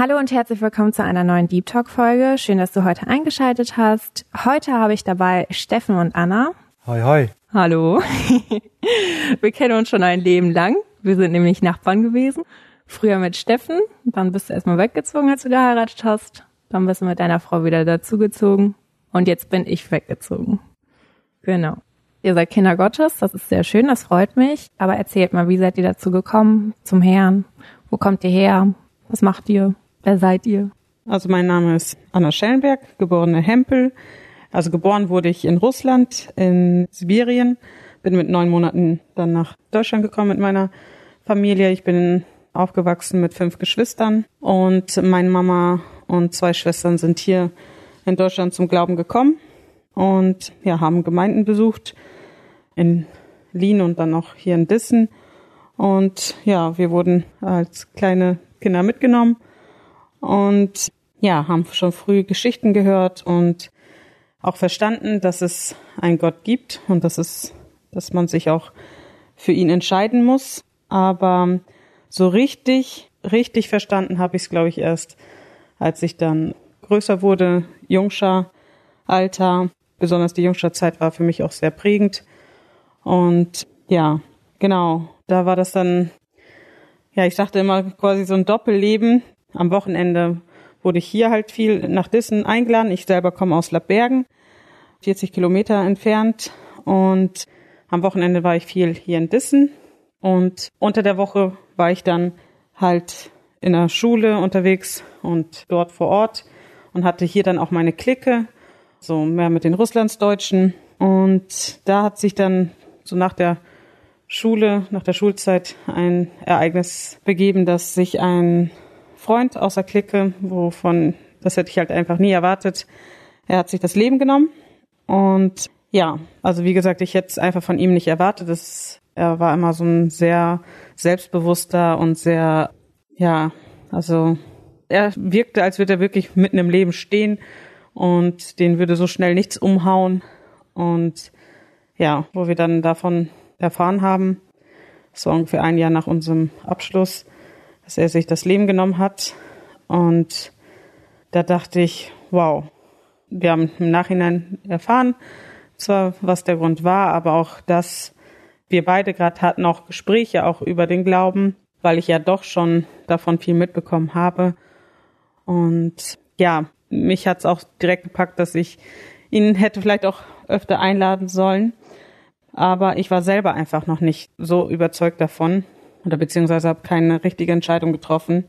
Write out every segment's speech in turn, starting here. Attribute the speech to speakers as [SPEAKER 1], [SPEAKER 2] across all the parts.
[SPEAKER 1] Hallo und herzlich willkommen zu einer neuen Deep Talk Folge. Schön, dass du heute eingeschaltet hast. Heute habe ich dabei Steffen und Anna.
[SPEAKER 2] Hoi, hoi.
[SPEAKER 1] Hallo. Wir kennen uns schon ein Leben lang. Wir sind nämlich Nachbarn gewesen. Früher mit Steffen, dann bist du erstmal weggezogen, als du geheiratet hast. Dann bist du mit deiner Frau wieder dazugezogen. Und jetzt bin ich weggezogen. Genau. Ihr seid Kinder Gottes, das ist sehr schön, das freut mich. Aber erzählt mal, wie seid ihr dazu gekommen, zum Herrn? Wo kommt ihr her? Was macht ihr? Wer seid ihr?
[SPEAKER 3] Also mein Name ist Anna Schellenberg, geborene Hempel. Also geboren wurde ich in Russland, in Sibirien. Bin mit neun Monaten dann nach Deutschland gekommen mit meiner Familie. Ich bin aufgewachsen mit fünf Geschwistern und meine Mama und zwei Schwestern sind hier in Deutschland zum Glauben gekommen und ja, haben Gemeinden besucht in Lien und dann auch hier in Dissen. Und ja, wir wurden als kleine Kinder mitgenommen und ja, haben schon früh Geschichten gehört und auch verstanden, dass es einen Gott gibt und dass es, dass man sich auch für ihn entscheiden muss. Aber so richtig, richtig verstanden habe ich es, glaube ich, erst, als ich dann größer wurde, Jungscher Alter. Besonders die Jungscher Zeit war für mich auch sehr prägend. Und ja, genau, da war das dann, ja, ich sagte immer quasi so ein Doppelleben. Am Wochenende wurde ich hier halt viel nach Dissen eingeladen. Ich selber komme aus Lappbergen, 40 Kilometer entfernt. Und am Wochenende war ich viel hier in Dissen. Und unter der Woche war ich dann halt in der Schule unterwegs und dort vor Ort und hatte hier dann auch meine Clique, so mehr mit den Russlandsdeutschen. Und da hat sich dann so nach der Schule, nach der Schulzeit ein Ereignis begeben, dass sich ein Freund aus der Clique, wovon, das hätte ich halt einfach nie erwartet. Er hat sich das Leben genommen. Und ja, also wie gesagt, ich hätte es einfach von ihm nicht erwartet. Das, er war immer so ein sehr selbstbewusster und sehr, ja, also er wirkte, als würde er wirklich mitten im Leben stehen und den würde so schnell nichts umhauen. Und ja, wo wir dann davon erfahren haben, das war ungefähr ein Jahr nach unserem Abschluss, dass er sich das Leben genommen hat. Und da dachte ich, wow, wir haben im Nachhinein erfahren, zwar was der Grund war, aber auch, dass wir beide gerade hatten auch Gespräche auch über den Glauben, weil ich ja doch schon davon viel mitbekommen habe. Und ja, mich hat es auch direkt gepackt, dass ich ihn hätte vielleicht auch öfter einladen sollen. Aber ich war selber einfach noch nicht so überzeugt davon oder beziehungsweise habe keine richtige Entscheidung getroffen.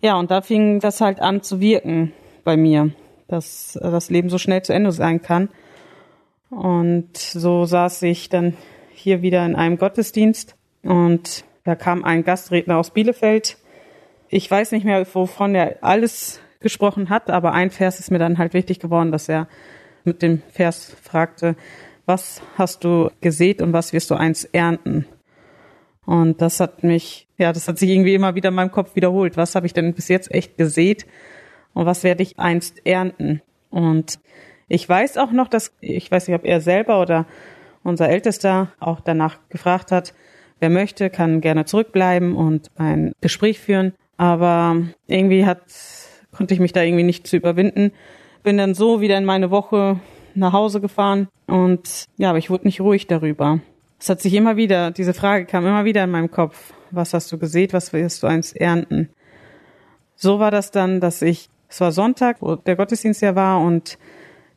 [SPEAKER 3] Ja, und da fing das halt an zu wirken bei mir, dass das Leben so schnell zu Ende sein kann. Und so saß ich dann hier wieder in einem Gottesdienst und da kam ein Gastredner aus Bielefeld. Ich weiß nicht mehr, wovon er alles gesprochen hat, aber ein Vers ist mir dann halt wichtig geworden, dass er mit dem Vers fragte, was hast du gesät und was wirst du eins ernten? Und das hat mich, ja, das hat sich irgendwie immer wieder in meinem Kopf wiederholt. Was habe ich denn bis jetzt echt gesät und was werde ich einst ernten? Und ich weiß auch noch, dass, ich weiß nicht, ob er selber oder unser Ältester auch danach gefragt hat, wer möchte, kann gerne zurückbleiben und ein Gespräch führen. Aber irgendwie hat, konnte ich mich da irgendwie nicht zu überwinden. Bin dann so wieder in meine Woche nach Hause gefahren und ja, aber ich wurde nicht ruhig darüber. Es hat sich immer wieder, diese Frage kam immer wieder in meinem Kopf. Was hast du gesät? Was wirst du eins ernten? So war das dann, dass ich, es war Sonntag, wo der Gottesdienst ja war und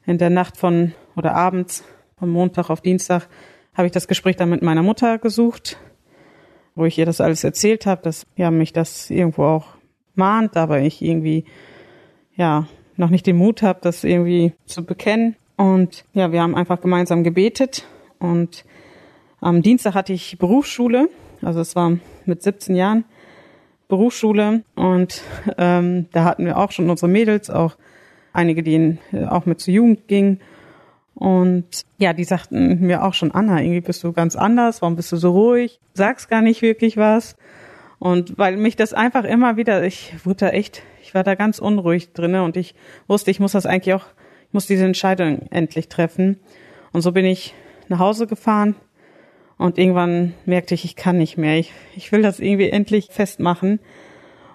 [SPEAKER 3] in der Nacht von, oder abends, von Montag auf Dienstag, habe ich das Gespräch dann mit meiner Mutter gesucht, wo ich ihr das alles erzählt habe, dass ja mich das irgendwo auch mahnt, aber ich irgendwie ja noch nicht den Mut habe, das irgendwie zu bekennen. Und ja, wir haben einfach gemeinsam gebetet und am Dienstag hatte ich Berufsschule, also es war mit 17 Jahren Berufsschule und ähm, da hatten wir auch schon unsere Mädels, auch einige, die in, auch mit zur Jugend gingen Und ja, die sagten mir auch schon, Anna, irgendwie bist du ganz anders, warum bist du so ruhig? Sagst gar nicht wirklich was. Und weil mich das einfach immer wieder, ich wurde da echt, ich war da ganz unruhig drinne und ich wusste, ich muss das eigentlich auch, ich muss diese Entscheidung endlich treffen. Und so bin ich nach Hause gefahren und irgendwann merkte ich, ich kann nicht mehr. Ich, ich will das irgendwie endlich festmachen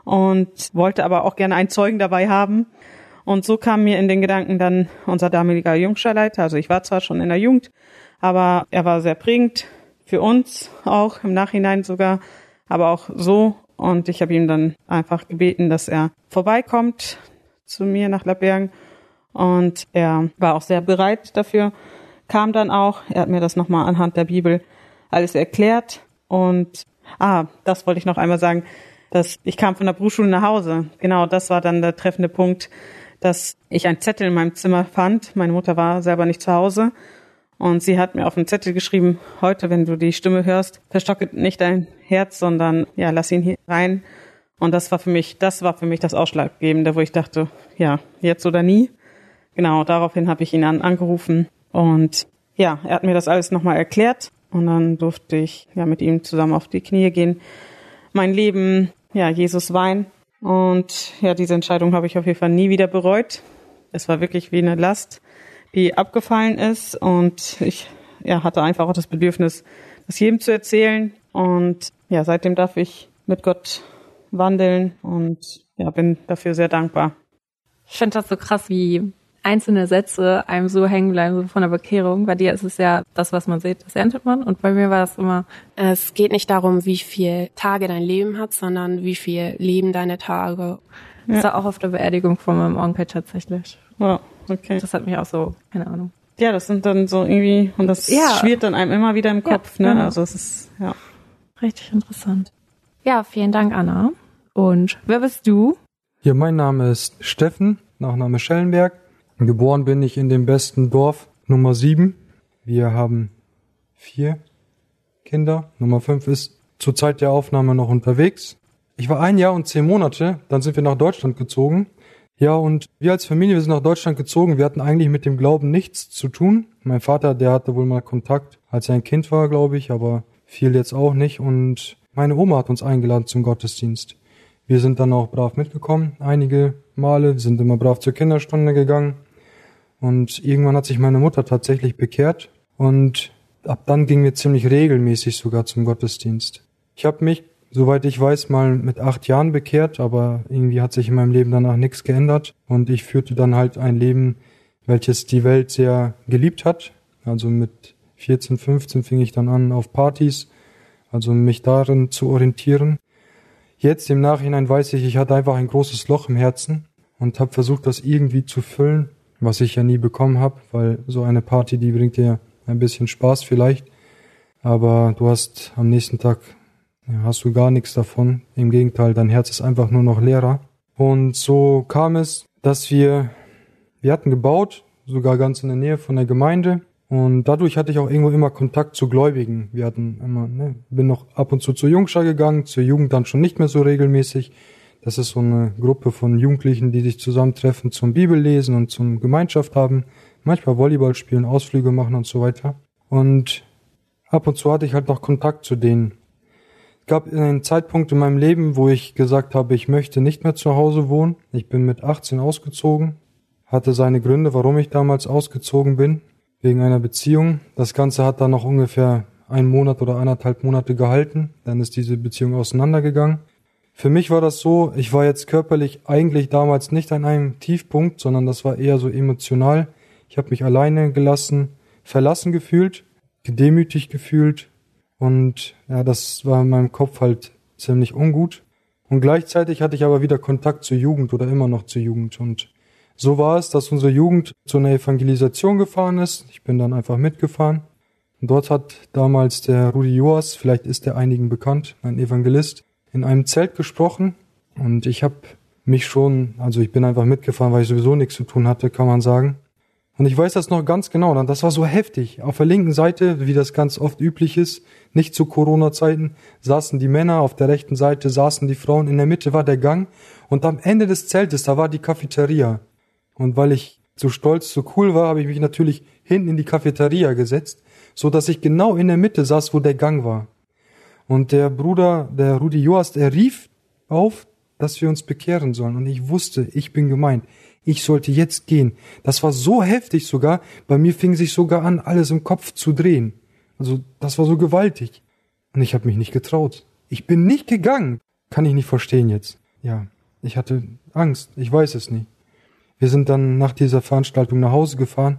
[SPEAKER 3] und wollte aber auch gerne einen Zeugen dabei haben. Und so kam mir in den Gedanken dann unser damaliger Jungscharleiter. Also ich war zwar schon in der Jugend, aber er war sehr prägend für uns auch im Nachhinein sogar, aber auch so. Und ich habe ihm dann einfach gebeten, dass er vorbeikommt zu mir nach Labergen. Und er war auch sehr bereit dafür, kam dann auch. Er hat mir das nochmal anhand der Bibel alles erklärt. Und ah, das wollte ich noch einmal sagen, dass ich kam von der Berufsschule nach Hause. Genau, das war dann der treffende Punkt, dass ich einen Zettel in meinem Zimmer fand. Meine Mutter war selber nicht zu Hause. Und sie hat mir auf den Zettel geschrieben, heute, wenn du die Stimme hörst, verstocke nicht dein Herz, sondern ja, lass ihn hier rein. Und das war für mich, das war für mich das Ausschlaggebende, wo ich dachte, ja, jetzt oder nie. Genau, daraufhin habe ich ihn an, angerufen und ja, er hat mir das alles nochmal erklärt und dann durfte ich ja mit ihm zusammen auf die Knie gehen, mein Leben, ja, Jesus weinen und ja, diese Entscheidung habe ich auf jeden Fall nie wieder bereut. Es war wirklich wie eine Last, die abgefallen ist. Und ich ja, hatte einfach auch das Bedürfnis, das jedem zu erzählen. Und ja, seitdem darf ich mit Gott wandeln und ja, bin dafür sehr dankbar.
[SPEAKER 1] Ich finde das so krass, wie einzelne Sätze einem so hängen bleiben, so von der Bekehrung. Bei dir ist es ja das, was man sieht, das erntet man. Und bei mir war es immer.
[SPEAKER 2] Es geht nicht darum, wie viel Tage dein Leben hat, sondern wie viel Leben deine Tage.
[SPEAKER 1] Ja. Das war auch auf der Beerdigung von meinem Onkel tatsächlich.
[SPEAKER 3] Wow, okay.
[SPEAKER 1] Das hat mich auch so, keine Ahnung.
[SPEAKER 3] Ja, das sind dann so irgendwie, und das ja. schwirrt dann einem immer wieder im Kopf, ja, ne? Genau. Also es ist, ja.
[SPEAKER 1] Richtig interessant. Ja, vielen Dank, Anna. Und wer bist du?
[SPEAKER 4] Ja, mein Name ist Steffen, Nachname Schellenberg. Geboren bin ich in dem besten Dorf Nummer 7. Wir haben vier Kinder. Nummer 5 ist zur Zeit der Aufnahme noch unterwegs. Ich war ein Jahr und zehn Monate, dann sind wir nach Deutschland gezogen. Ja, und wir als Familie, wir sind nach Deutschland gezogen. Wir hatten eigentlich mit dem Glauben nichts zu tun. Mein Vater, der hatte wohl mal Kontakt, als er ein Kind war, glaube ich, aber viel jetzt auch nicht. Und meine Oma hat uns eingeladen zum Gottesdienst. Wir sind dann auch brav mitgekommen, einige Male, sind immer brav zur Kinderstunde gegangen. Und irgendwann hat sich meine Mutter tatsächlich bekehrt und ab dann gingen wir ziemlich regelmäßig sogar zum Gottesdienst. Ich habe mich, soweit ich weiß, mal mit acht Jahren bekehrt, aber irgendwie hat sich in meinem Leben danach nichts geändert und ich führte dann halt ein Leben, welches die Welt sehr geliebt hat. Also mit 14, 15 fing ich dann an auf Partys, also mich darin zu orientieren. Jetzt im Nachhinein weiß ich, ich hatte einfach ein großes Loch im Herzen und habe versucht, das irgendwie zu füllen was ich ja nie bekommen habe, weil so eine Party, die bringt dir ein bisschen Spaß vielleicht, aber du hast am nächsten Tag ja, hast du gar nichts davon. Im Gegenteil, dein Herz ist einfach nur noch leerer. Und so kam es, dass wir wir hatten gebaut, sogar ganz in der Nähe von der Gemeinde. Und dadurch hatte ich auch irgendwo immer Kontakt zu Gläubigen. Wir hatten immer, ne, bin noch ab und zu zur Jungschar gegangen, zur Jugend dann schon nicht mehr so regelmäßig. Das ist so eine Gruppe von Jugendlichen, die sich zusammentreffen zum Bibellesen und zum Gemeinschaft haben, manchmal Volleyball spielen, Ausflüge machen und so weiter. Und ab und zu hatte ich halt noch Kontakt zu denen. Es gab einen Zeitpunkt in meinem Leben, wo ich gesagt habe, ich möchte nicht mehr zu Hause wohnen. Ich bin mit 18 ausgezogen, hatte seine Gründe, warum ich damals ausgezogen bin, wegen einer Beziehung. Das Ganze hat dann noch ungefähr einen Monat oder eineinhalb Monate gehalten. Dann ist diese Beziehung auseinandergegangen. Für mich war das so, ich war jetzt körperlich eigentlich damals nicht an einem Tiefpunkt, sondern das war eher so emotional. Ich habe mich alleine gelassen, verlassen gefühlt, gedemütigt gefühlt und ja, das war in meinem Kopf halt ziemlich ungut. Und gleichzeitig hatte ich aber wieder Kontakt zur Jugend oder immer noch zur Jugend und so war es, dass unsere Jugend zu einer Evangelisation gefahren ist. Ich bin dann einfach mitgefahren. Und dort hat damals der Rudi Joas, vielleicht ist er einigen bekannt, ein Evangelist, in einem Zelt gesprochen und ich habe mich schon, also ich bin einfach mitgefahren, weil ich sowieso nichts zu tun hatte, kann man sagen. Und ich weiß das noch ganz genau, das war so heftig. Auf der linken Seite, wie das ganz oft üblich ist, nicht zu Corona-Zeiten, saßen die Männer, auf der rechten Seite saßen die Frauen, in der Mitte war der Gang und am Ende des Zeltes, da war die Cafeteria. Und weil ich so stolz, so cool war, habe ich mich natürlich hinten in die Cafeteria gesetzt, so dass ich genau in der Mitte saß, wo der Gang war. Und der Bruder, der Rudi Joast, er rief auf, dass wir uns bekehren sollen. Und ich wusste, ich bin gemeint. Ich sollte jetzt gehen. Das war so heftig sogar. Bei mir fing sich sogar an, alles im Kopf zu drehen. Also das war so gewaltig. Und ich habe mich nicht getraut. Ich bin nicht gegangen. Kann ich nicht verstehen jetzt. Ja, ich hatte Angst. Ich weiß es nicht. Wir sind dann nach dieser Veranstaltung nach Hause gefahren.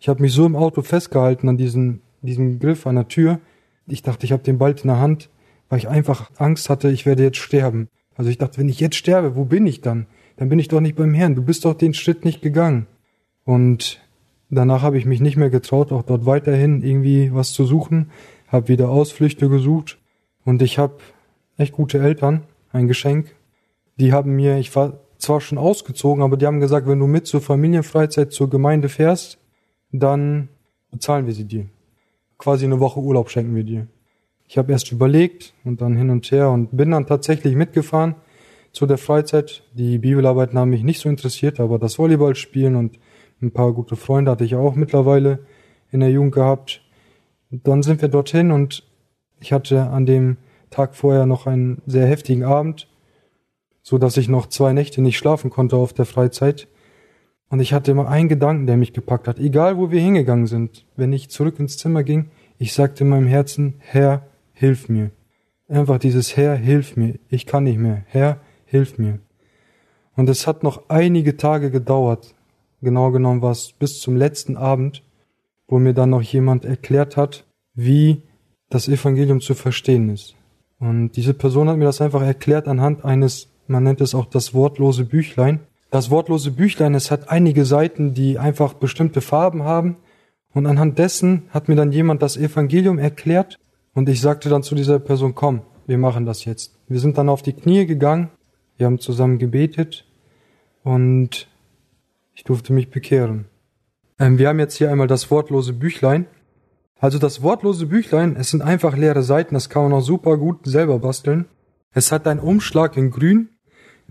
[SPEAKER 4] Ich habe mich so im Auto festgehalten an diesem, diesem Griff an der Tür. Ich dachte, ich habe den bald in der Hand, weil ich einfach Angst hatte, ich werde jetzt sterben. Also ich dachte, wenn ich jetzt sterbe, wo bin ich dann? Dann bin ich doch nicht beim Herrn. Du bist doch den Schritt nicht gegangen. Und danach habe ich mich nicht mehr getraut, auch dort weiterhin irgendwie was zu suchen. Habe wieder Ausflüchte gesucht. Und ich habe echt gute Eltern, ein Geschenk. Die haben mir, ich war zwar schon ausgezogen, aber die haben gesagt, wenn du mit zur Familienfreizeit zur Gemeinde fährst, dann bezahlen wir sie dir. Quasi eine Woche Urlaub schenken wir dir. Ich habe erst überlegt und dann hin und her und bin dann tatsächlich mitgefahren zu der Freizeit. Die Bibelarbeiten haben mich nicht so interessiert, aber das Volleyballspielen und ein paar gute Freunde hatte ich auch mittlerweile in der Jugend gehabt. Dann sind wir dorthin und ich hatte an dem Tag vorher noch einen sehr heftigen Abend, so dass ich noch zwei Nächte nicht schlafen konnte auf der Freizeit. Und ich hatte immer einen Gedanken, der mich gepackt hat. Egal, wo wir hingegangen sind, wenn ich zurück ins Zimmer ging, ich sagte in meinem Herzen, Herr, hilf mir. Einfach dieses Herr, hilf mir. Ich kann nicht mehr. Herr, hilf mir. Und es hat noch einige Tage gedauert. Genau genommen war es bis zum letzten Abend, wo mir dann noch jemand erklärt hat, wie das Evangelium zu verstehen ist. Und diese Person hat mir das einfach erklärt anhand eines, man nennt es auch das wortlose Büchlein. Das wortlose Büchlein, es hat einige Seiten, die einfach bestimmte Farben haben. Und anhand dessen hat mir dann jemand das Evangelium erklärt und ich sagte dann zu dieser Person, komm, wir machen das jetzt. Wir sind dann auf die Knie gegangen, wir haben zusammen gebetet und ich durfte mich bekehren. Ähm, wir haben jetzt hier einmal das wortlose Büchlein. Also das wortlose Büchlein, es sind einfach leere Seiten, das kann man auch super gut selber basteln. Es hat einen Umschlag in grün.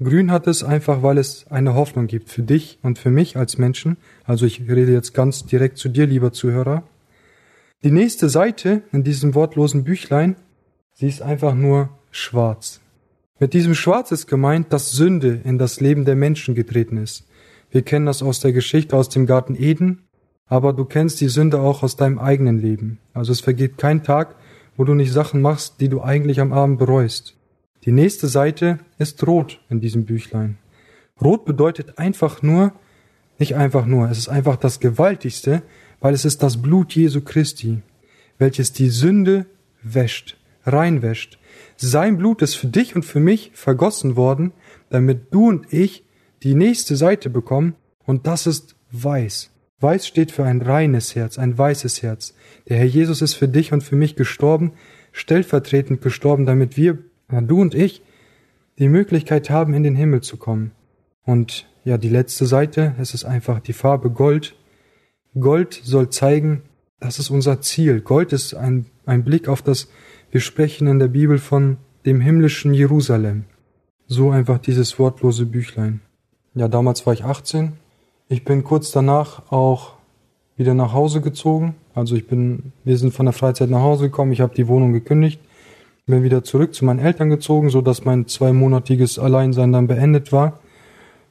[SPEAKER 4] Grün hat es einfach, weil es eine Hoffnung gibt für dich und für mich als Menschen. Also ich rede jetzt ganz direkt zu dir, lieber Zuhörer. Die nächste Seite in diesem wortlosen Büchlein, sie ist einfach nur schwarz. Mit diesem Schwarz ist gemeint, dass Sünde in das Leben der Menschen getreten ist. Wir kennen das aus der Geschichte aus dem Garten Eden, aber du kennst die Sünde auch aus deinem eigenen Leben. Also es vergeht kein Tag, wo du nicht Sachen machst, die du eigentlich am Abend bereust. Die nächste Seite ist rot in diesem Büchlein. Rot bedeutet einfach nur, nicht einfach nur, es ist einfach das Gewaltigste, weil es ist das Blut Jesu Christi, welches die Sünde wäscht, reinwäscht. Sein Blut ist für dich und für mich vergossen worden, damit du und ich die nächste Seite bekommen, und das ist weiß. Weiß steht für ein reines Herz, ein weißes Herz. Der Herr Jesus ist für dich und für mich gestorben, stellvertretend gestorben, damit wir, du und ich, die Möglichkeit haben, in den Himmel zu kommen. Und ja, die letzte Seite, es ist einfach die Farbe Gold, Gold soll zeigen, das ist unser Ziel. Gold ist ein, ein Blick auf das, wir sprechen in der Bibel von dem himmlischen Jerusalem. So einfach dieses wortlose Büchlein. Ja, damals war ich 18. Ich bin kurz danach auch wieder nach Hause gezogen. Also ich bin, wir sind von der Freizeit nach Hause gekommen. Ich habe die Wohnung gekündigt, bin wieder zurück zu meinen Eltern gezogen, so dass mein zweimonatiges Alleinsein dann beendet war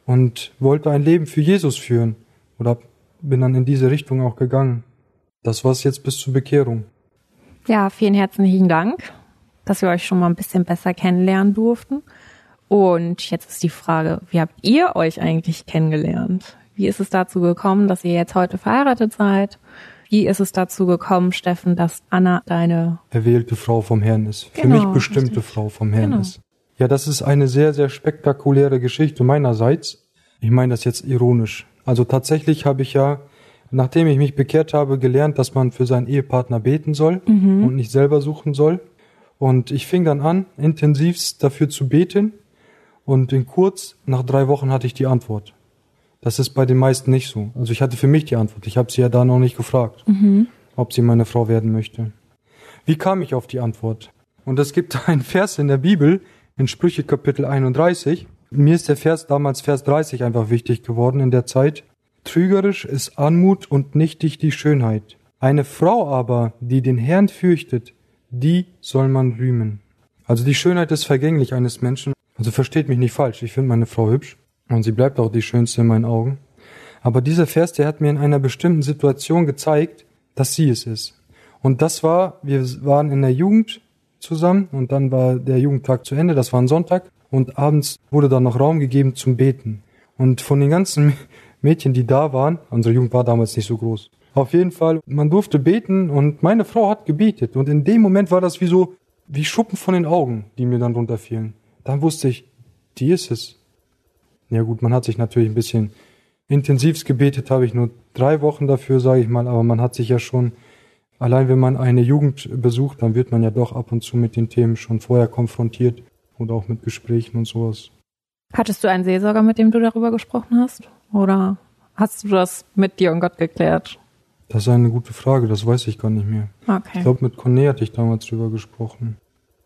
[SPEAKER 4] und wollte ein Leben für Jesus führen oder bin dann in diese Richtung auch gegangen. Das war's jetzt bis zur Bekehrung.
[SPEAKER 1] Ja, vielen herzlichen Dank, dass wir euch schon mal ein bisschen besser kennenlernen durften. Und jetzt ist die Frage, wie habt ihr euch eigentlich kennengelernt? Wie ist es dazu gekommen, dass ihr jetzt heute verheiratet seid? Wie ist es dazu gekommen, Steffen, dass Anna deine
[SPEAKER 4] erwählte Frau vom Herrn ist? Für
[SPEAKER 1] Genau,
[SPEAKER 4] mich bestimmte
[SPEAKER 1] richtig.
[SPEAKER 4] Frau vom Herrn
[SPEAKER 1] Genau.
[SPEAKER 4] ist. Ja, das ist eine sehr, sehr spektakuläre Geschichte meinerseits. Ich meine das jetzt ironisch. Also tatsächlich habe ich ja, nachdem ich mich bekehrt habe, gelernt, dass man für seinen Ehepartner beten soll und nicht selber suchen soll. Und ich fing dann an, intensivst dafür zu beten. Und in kurz, nach drei Wochen hatte ich die Antwort. Das ist bei den meisten nicht so. Also ich hatte für mich die Antwort. Ich habe sie ja da noch nicht gefragt, ob sie meine Frau werden möchte. Wie kam ich auf die Antwort? Und es gibt einen Vers in der Bibel, in Sprüche Kapitel 31. Mir ist der Vers damals Vers 30 einfach wichtig geworden in der Zeit. Trügerisch ist Anmut und nichtig die Schönheit. Eine Frau aber, die den Herrn fürchtet, die soll man rühmen. Also die Schönheit ist vergänglich eines Menschen. Also versteht mich nicht falsch, ich finde meine Frau hübsch und sie bleibt auch die schönste in meinen Augen. Aber dieser Vers, der hat mir in einer bestimmten Situation gezeigt, dass sie es ist. Und das war, wir waren in der Jugend zusammen und dann war der Jugendtag zu Ende, das war ein Sonntag und abends wurde dann noch Raum gegeben zum Beten. Und von den ganzen Mädchen, die da waren, unsere Jugend war damals nicht so groß. Auf jeden Fall, man durfte beten und meine Frau hat gebetet und in dem Moment war das wie so, wie Schuppen von den Augen, die mir dann runterfielen. Dann wusste ich, die ist es. Ja gut, man hat sich natürlich ein bisschen intensivst gebetet, habe ich nur drei Wochen dafür, sage ich mal, aber man hat sich ja schon, allein wenn man eine Jugend besucht, dann wird man ja doch ab und zu mit den Themen schon vorher konfrontiert oder auch mit Gesprächen und sowas.
[SPEAKER 1] Hattest du einen Seelsorger, mit dem du darüber gesprochen hast? Oder hast du das mit dir und Gott geklärt?
[SPEAKER 4] Das ist eine gute Frage, das weiß ich gar nicht mehr.
[SPEAKER 1] Okay.
[SPEAKER 4] Ich glaube, mit Conné hatte ich damals drüber gesprochen.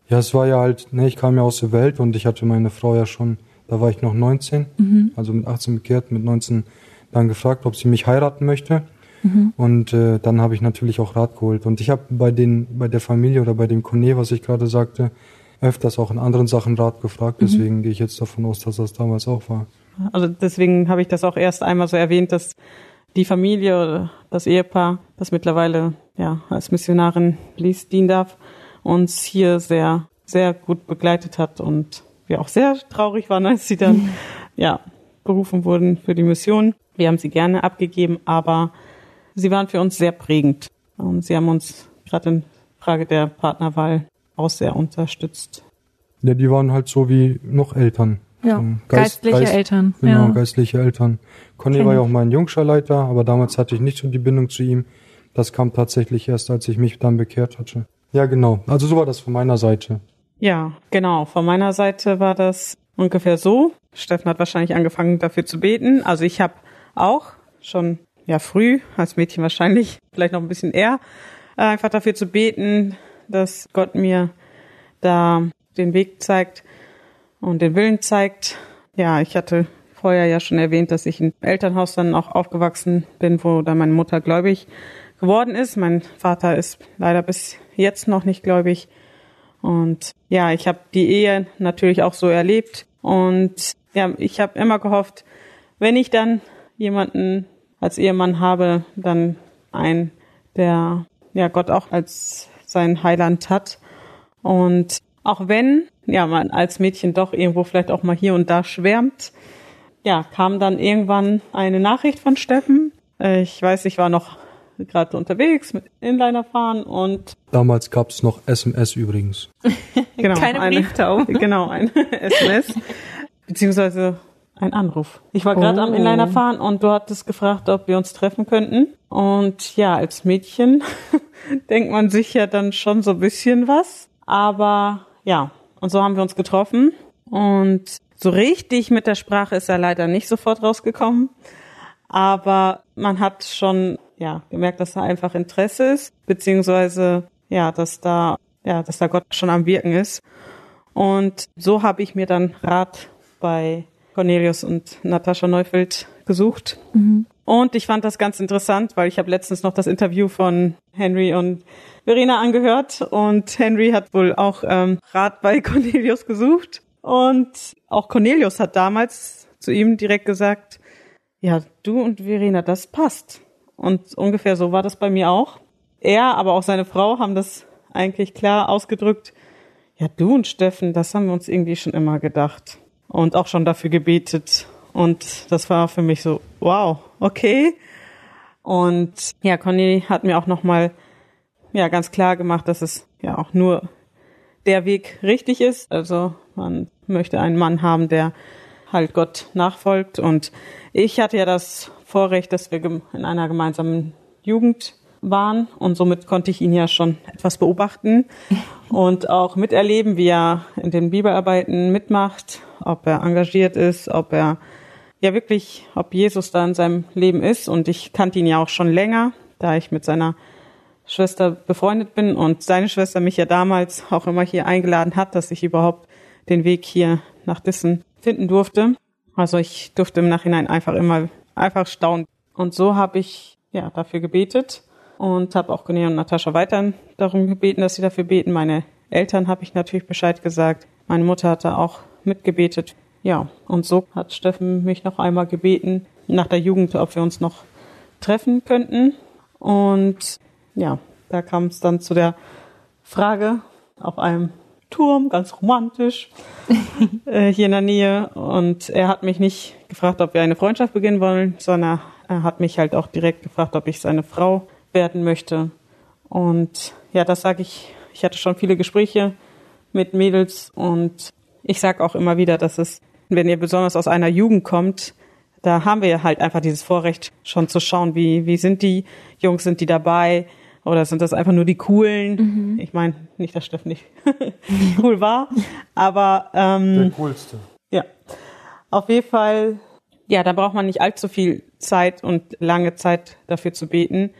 [SPEAKER 4] Ja, es war ja halt, ne, ich kam ja aus der Welt und ich hatte meine Frau ja schon, da war ich noch 19,
[SPEAKER 1] Mhm.
[SPEAKER 4] also mit 18 bekehrt, mit 19 dann gefragt, ob sie mich heiraten möchte.
[SPEAKER 1] Mhm.
[SPEAKER 4] Und äh, dann habe ich natürlich auch Rat geholt. Und ich habe bei den, bei der Familie oder bei dem Conné, was ich gerade sagte, öfters auch in anderen Sachen Rat gefragt.
[SPEAKER 1] Mhm.
[SPEAKER 4] Deswegen gehe ich jetzt davon aus, dass das damals auch war.
[SPEAKER 3] Also deswegen habe ich das auch erst einmal so erwähnt, dass die Familie oder das Ehepaar, das mittlerweile ja als Missionarin Lies dienen darf, uns hier sehr, sehr gut begleitet hat und wir auch sehr traurig waren, als sie dann ja berufen wurden für die Mission. Wir haben sie gerne abgegeben, aber sie waren für uns sehr prägend und sie haben uns gerade in Frage der Partnerwahl auch sehr unterstützt.
[SPEAKER 4] Ja, die waren halt so wie noch Eltern.
[SPEAKER 1] Ja,
[SPEAKER 4] So ein Geist-
[SPEAKER 1] geistliche
[SPEAKER 4] Geist-
[SPEAKER 1] Eltern.
[SPEAKER 4] Genau,
[SPEAKER 1] ja.
[SPEAKER 4] geistliche Eltern. Conny
[SPEAKER 1] Kenn
[SPEAKER 4] war ja auch mein Jungscharleiter, aber damals hatte ich nicht so die Bindung zu ihm. Das kam tatsächlich erst, als ich mich dann bekehrt hatte. Ja, genau. Also so war das von meiner Seite.
[SPEAKER 3] Ja, genau. Von meiner Seite war das ungefähr so. Steffen hat wahrscheinlich angefangen dafür zu beten. Also ich habe auch schon ja früh als Mädchen wahrscheinlich vielleicht noch ein bisschen eher äh, einfach dafür zu beten, dass Gott mir da den Weg zeigt und den Willen zeigt. Ja, ich hatte vorher ja schon erwähnt, dass ich im Elternhaus dann auch aufgewachsen bin, wo dann meine Mutter gläubig geworden ist. Mein Vater ist leider bis jetzt noch nicht gläubig. Und ja, ich habe die Ehe natürlich auch so erlebt. Und ja, ich habe immer gehofft, wenn ich dann jemanden als Ehemann habe, dann ein, der ja Gott auch als sein Heiland hat. Und auch wenn ja man als Mädchen doch irgendwo vielleicht auch mal hier und da schwärmt, ja, kam dann irgendwann eine Nachricht von Steffen. Äh, Ich weiß, ich war noch gerade unterwegs mit Inliner fahren und
[SPEAKER 4] Damals gab's noch SMS übrigens.
[SPEAKER 3] genau,
[SPEAKER 1] Keine
[SPEAKER 3] eine-
[SPEAKER 1] Brieftauben.
[SPEAKER 3] Genau, ein SMS, beziehungsweise ein Anruf. Ich war gerade
[SPEAKER 1] Oh.
[SPEAKER 3] am Inliner fahren und du hattest gefragt, ob wir uns treffen könnten. Und ja, als Mädchen denkt man sich ja dann schon so ein bisschen was. Aber ja, und so haben wir uns getroffen. Und so richtig mit der Sprache ist er leider nicht sofort rausgekommen. Aber man hat schon ja gemerkt, dass da einfach Interesse ist, beziehungsweise ja, dass da ja, dass da Gott schon am Wirken ist. Und so habe ich mir dann Rat bei Cornelius und Natascha Neufeld gesucht. Und ich fand das ganz interessant, weil ich habe letztens noch das Interview von Henry und Verena angehört und Henry hat wohl auch ähm, Rat bei Cornelius gesucht. Und auch Cornelius hat damals zu ihm direkt gesagt, ja, du und Verena, das passt. Und ungefähr so war das bei mir auch. Er, aber auch seine Frau haben das eigentlich klar ausgedrückt. Ja, du und Steffen, das haben wir uns irgendwie schon immer gedacht. Und auch schon dafür gebetet. Und das war für mich so, wow, okay. Und ja, Conny hat mir auch nochmal ja, ganz klar gemacht, dass es ja auch nur der Weg richtig ist. Also man möchte einen Mann haben, der halt Gott nachfolgt. Und ich hatte ja das Vorrecht, dass wir in einer gemeinsamen Jugend waren und somit konnte ich ihn ja schon etwas beobachten und auch miterleben, wie er in den Bibelarbeiten mitmacht, ob er engagiert ist, ob er ja wirklich, ob Jesus da in seinem Leben ist. Und ich kannte ihn ja auch schon länger, da ich mit seiner Schwester befreundet bin und seine Schwester mich ja damals auch immer hier eingeladen hat, dass ich überhaupt den Weg hier nach Dissen finden durfte. Also ich durfte im Nachhinein einfach immer einfach staunen. Und so habe ich ja dafür gebetet und habe auch Conny und Natascha weiterhin darum gebeten, dass sie dafür beten. Meine Eltern habe ich natürlich Bescheid gesagt. Meine Mutter hatte auch mitgebetet. Ja, und so hat Steffen mich noch einmal gebeten nach der Jugend, ob wir uns noch treffen könnten. Und ja, da kam es dann zu der Frage auf einem Turm, ganz romantisch, äh, hier in der Nähe. Und er hat mich nicht gefragt, ob wir eine Freundschaft beginnen wollen, sondern er hat mich halt auch direkt gefragt, ob ich seine Frau werden möchte. Und ja, das sage ich, ich hatte schon viele Gespräche mit Mädels und ich sage auch immer wieder, dass es, wenn ihr besonders aus einer Jugend kommt, da haben wir halt einfach dieses Vorrecht, schon zu schauen, wie, wie sind die Jungs, sind die dabei oder sind das einfach nur die coolen? Mhm. Ich meine, nicht, dass Steffen nicht cool war, aber ähm,
[SPEAKER 4] Der coolste.
[SPEAKER 3] Ja, auf jeden Fall, ja, da braucht man nicht allzu viel Zeit und lange Zeit dafür zu beten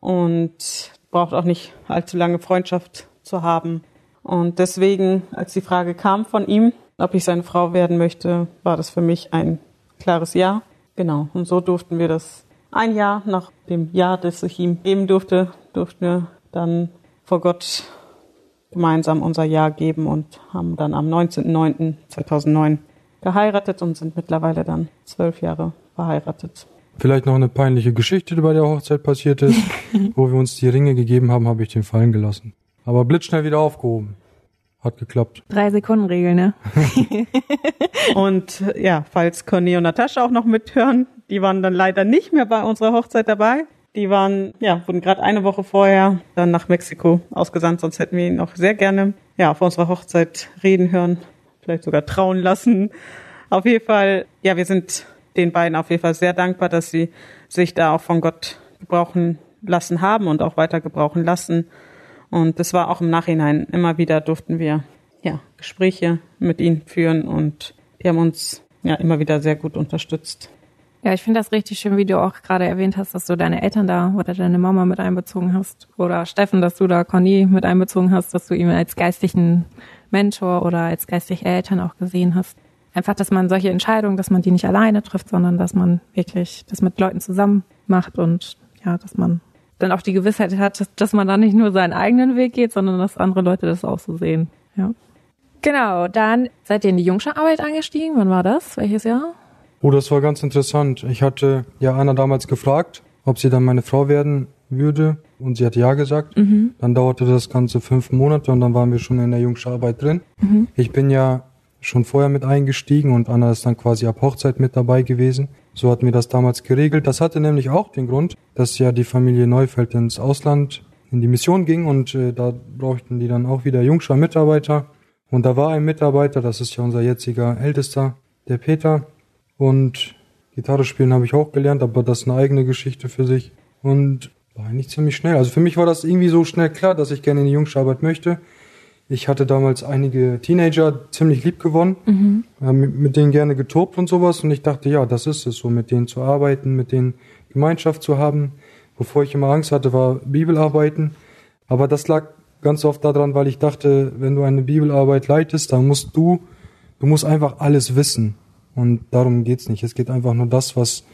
[SPEAKER 3] und braucht auch nicht allzu lange Freundschaft zu haben. Und deswegen, als die Frage kam von ihm, ob ich seine Frau werden möchte, war das für mich ein klares Ja. Genau. Und so durften wir das ein Jahr nach dem Jahr, das ich ihm geben durfte, durften wir dann vor Gott gemeinsam unser Ja geben und haben dann am 19.09.2009 geheiratet und sind mittlerweile dann zwölf Jahre verheiratet.
[SPEAKER 4] Vielleicht noch eine peinliche Geschichte, die bei der Hochzeit passiert ist. Wo wir uns die Ringe gegeben haben, habe ich den fallen gelassen. Aber blitzschnell wieder aufgehoben. Hat geklappt.
[SPEAKER 1] Drei Sekunden Regel, ne?
[SPEAKER 3] Und ja, falls Conny und Natascha auch noch mithören, die waren dann leider nicht mehr bei unserer Hochzeit dabei. Die waren, ja, wurden gerade eine Woche vorher dann nach Mexiko ausgesandt, sonst hätten wir ihn auch sehr gerne, ja, auf unserer Hochzeit reden hören, vielleicht sogar trauen lassen. Auf jeden Fall, ja, wir sind den beiden auf jeden Fall sehr dankbar, dass sie sich da auch von Gott gebrauchen lassen haben und auch weiter gebrauchen lassen. Und das war auch im Nachhinein immer wieder durften wir ja Gespräche mit ihnen führen und die haben uns ja immer wieder sehr gut unterstützt.
[SPEAKER 1] Ja, ich finde das richtig schön, wie du auch gerade erwähnt hast, dass du deine Eltern da oder deine Mama mit einbezogen hast oder Steffen, dass du da Conny mit einbezogen hast, dass du ihn als geistlichen Mentor oder als geistliche Eltern auch gesehen hast. Einfach, dass man solche Entscheidungen, dass man die nicht alleine trifft, sondern dass man wirklich das mit Leuten zusammen macht und ja, dass man dann auch die Gewissheit hat, dass, dass man da nicht nur seinen eigenen Weg geht, sondern dass andere Leute das auch so sehen. Ja. Genau, dann seid ihr in die Jungschararbeit eingestiegen. Wann war das? Welches Jahr?
[SPEAKER 4] Oh, das war ganz interessant. Ich hatte ja Anna damals gefragt, ob sie dann meine Frau werden würde und sie hat ja gesagt. Mhm. Dann dauerte das Ganze fünf Monate und dann waren wir schon in der Jungschararbeit drin. Mhm. Ich bin ja schon vorher mit eingestiegen und Anna ist dann quasi ab Hochzeit mit dabei gewesen. So hatten wir das damals geregelt. Das hatte nämlich auch den Grund, dass ja die Familie Neufeld ins Ausland in die Mission ging und äh, da brauchten die dann auch wieder Jungschar-Mitarbeiter. Und da war ein Mitarbeiter, das ist ja unser jetziger Ältester, der Peter. Und Gitarre spielen habe ich auch gelernt, aber das ist eine eigene Geschichte für sich. Und war eigentlich ziemlich schnell. Also für mich war das irgendwie so schnell klar, dass ich gerne in die Jungscharbeit möchte. Ich hatte damals einige Teenager ziemlich lieb gewonnen, mhm. äh, mit, denen gerne getobt und sowas. Und ich dachte, ja, das ist es so, mit denen zu arbeiten, mit denen Gemeinschaft zu haben. Bevor ich immer Angst hatte, war Bibelarbeiten. Aber das lag ganz oft daran, weil ich dachte, wenn du eine Bibelarbeit leitest, dann musst du, du musst einfach alles wissen. Und darum geht's nicht. Es geht einfach nur das, was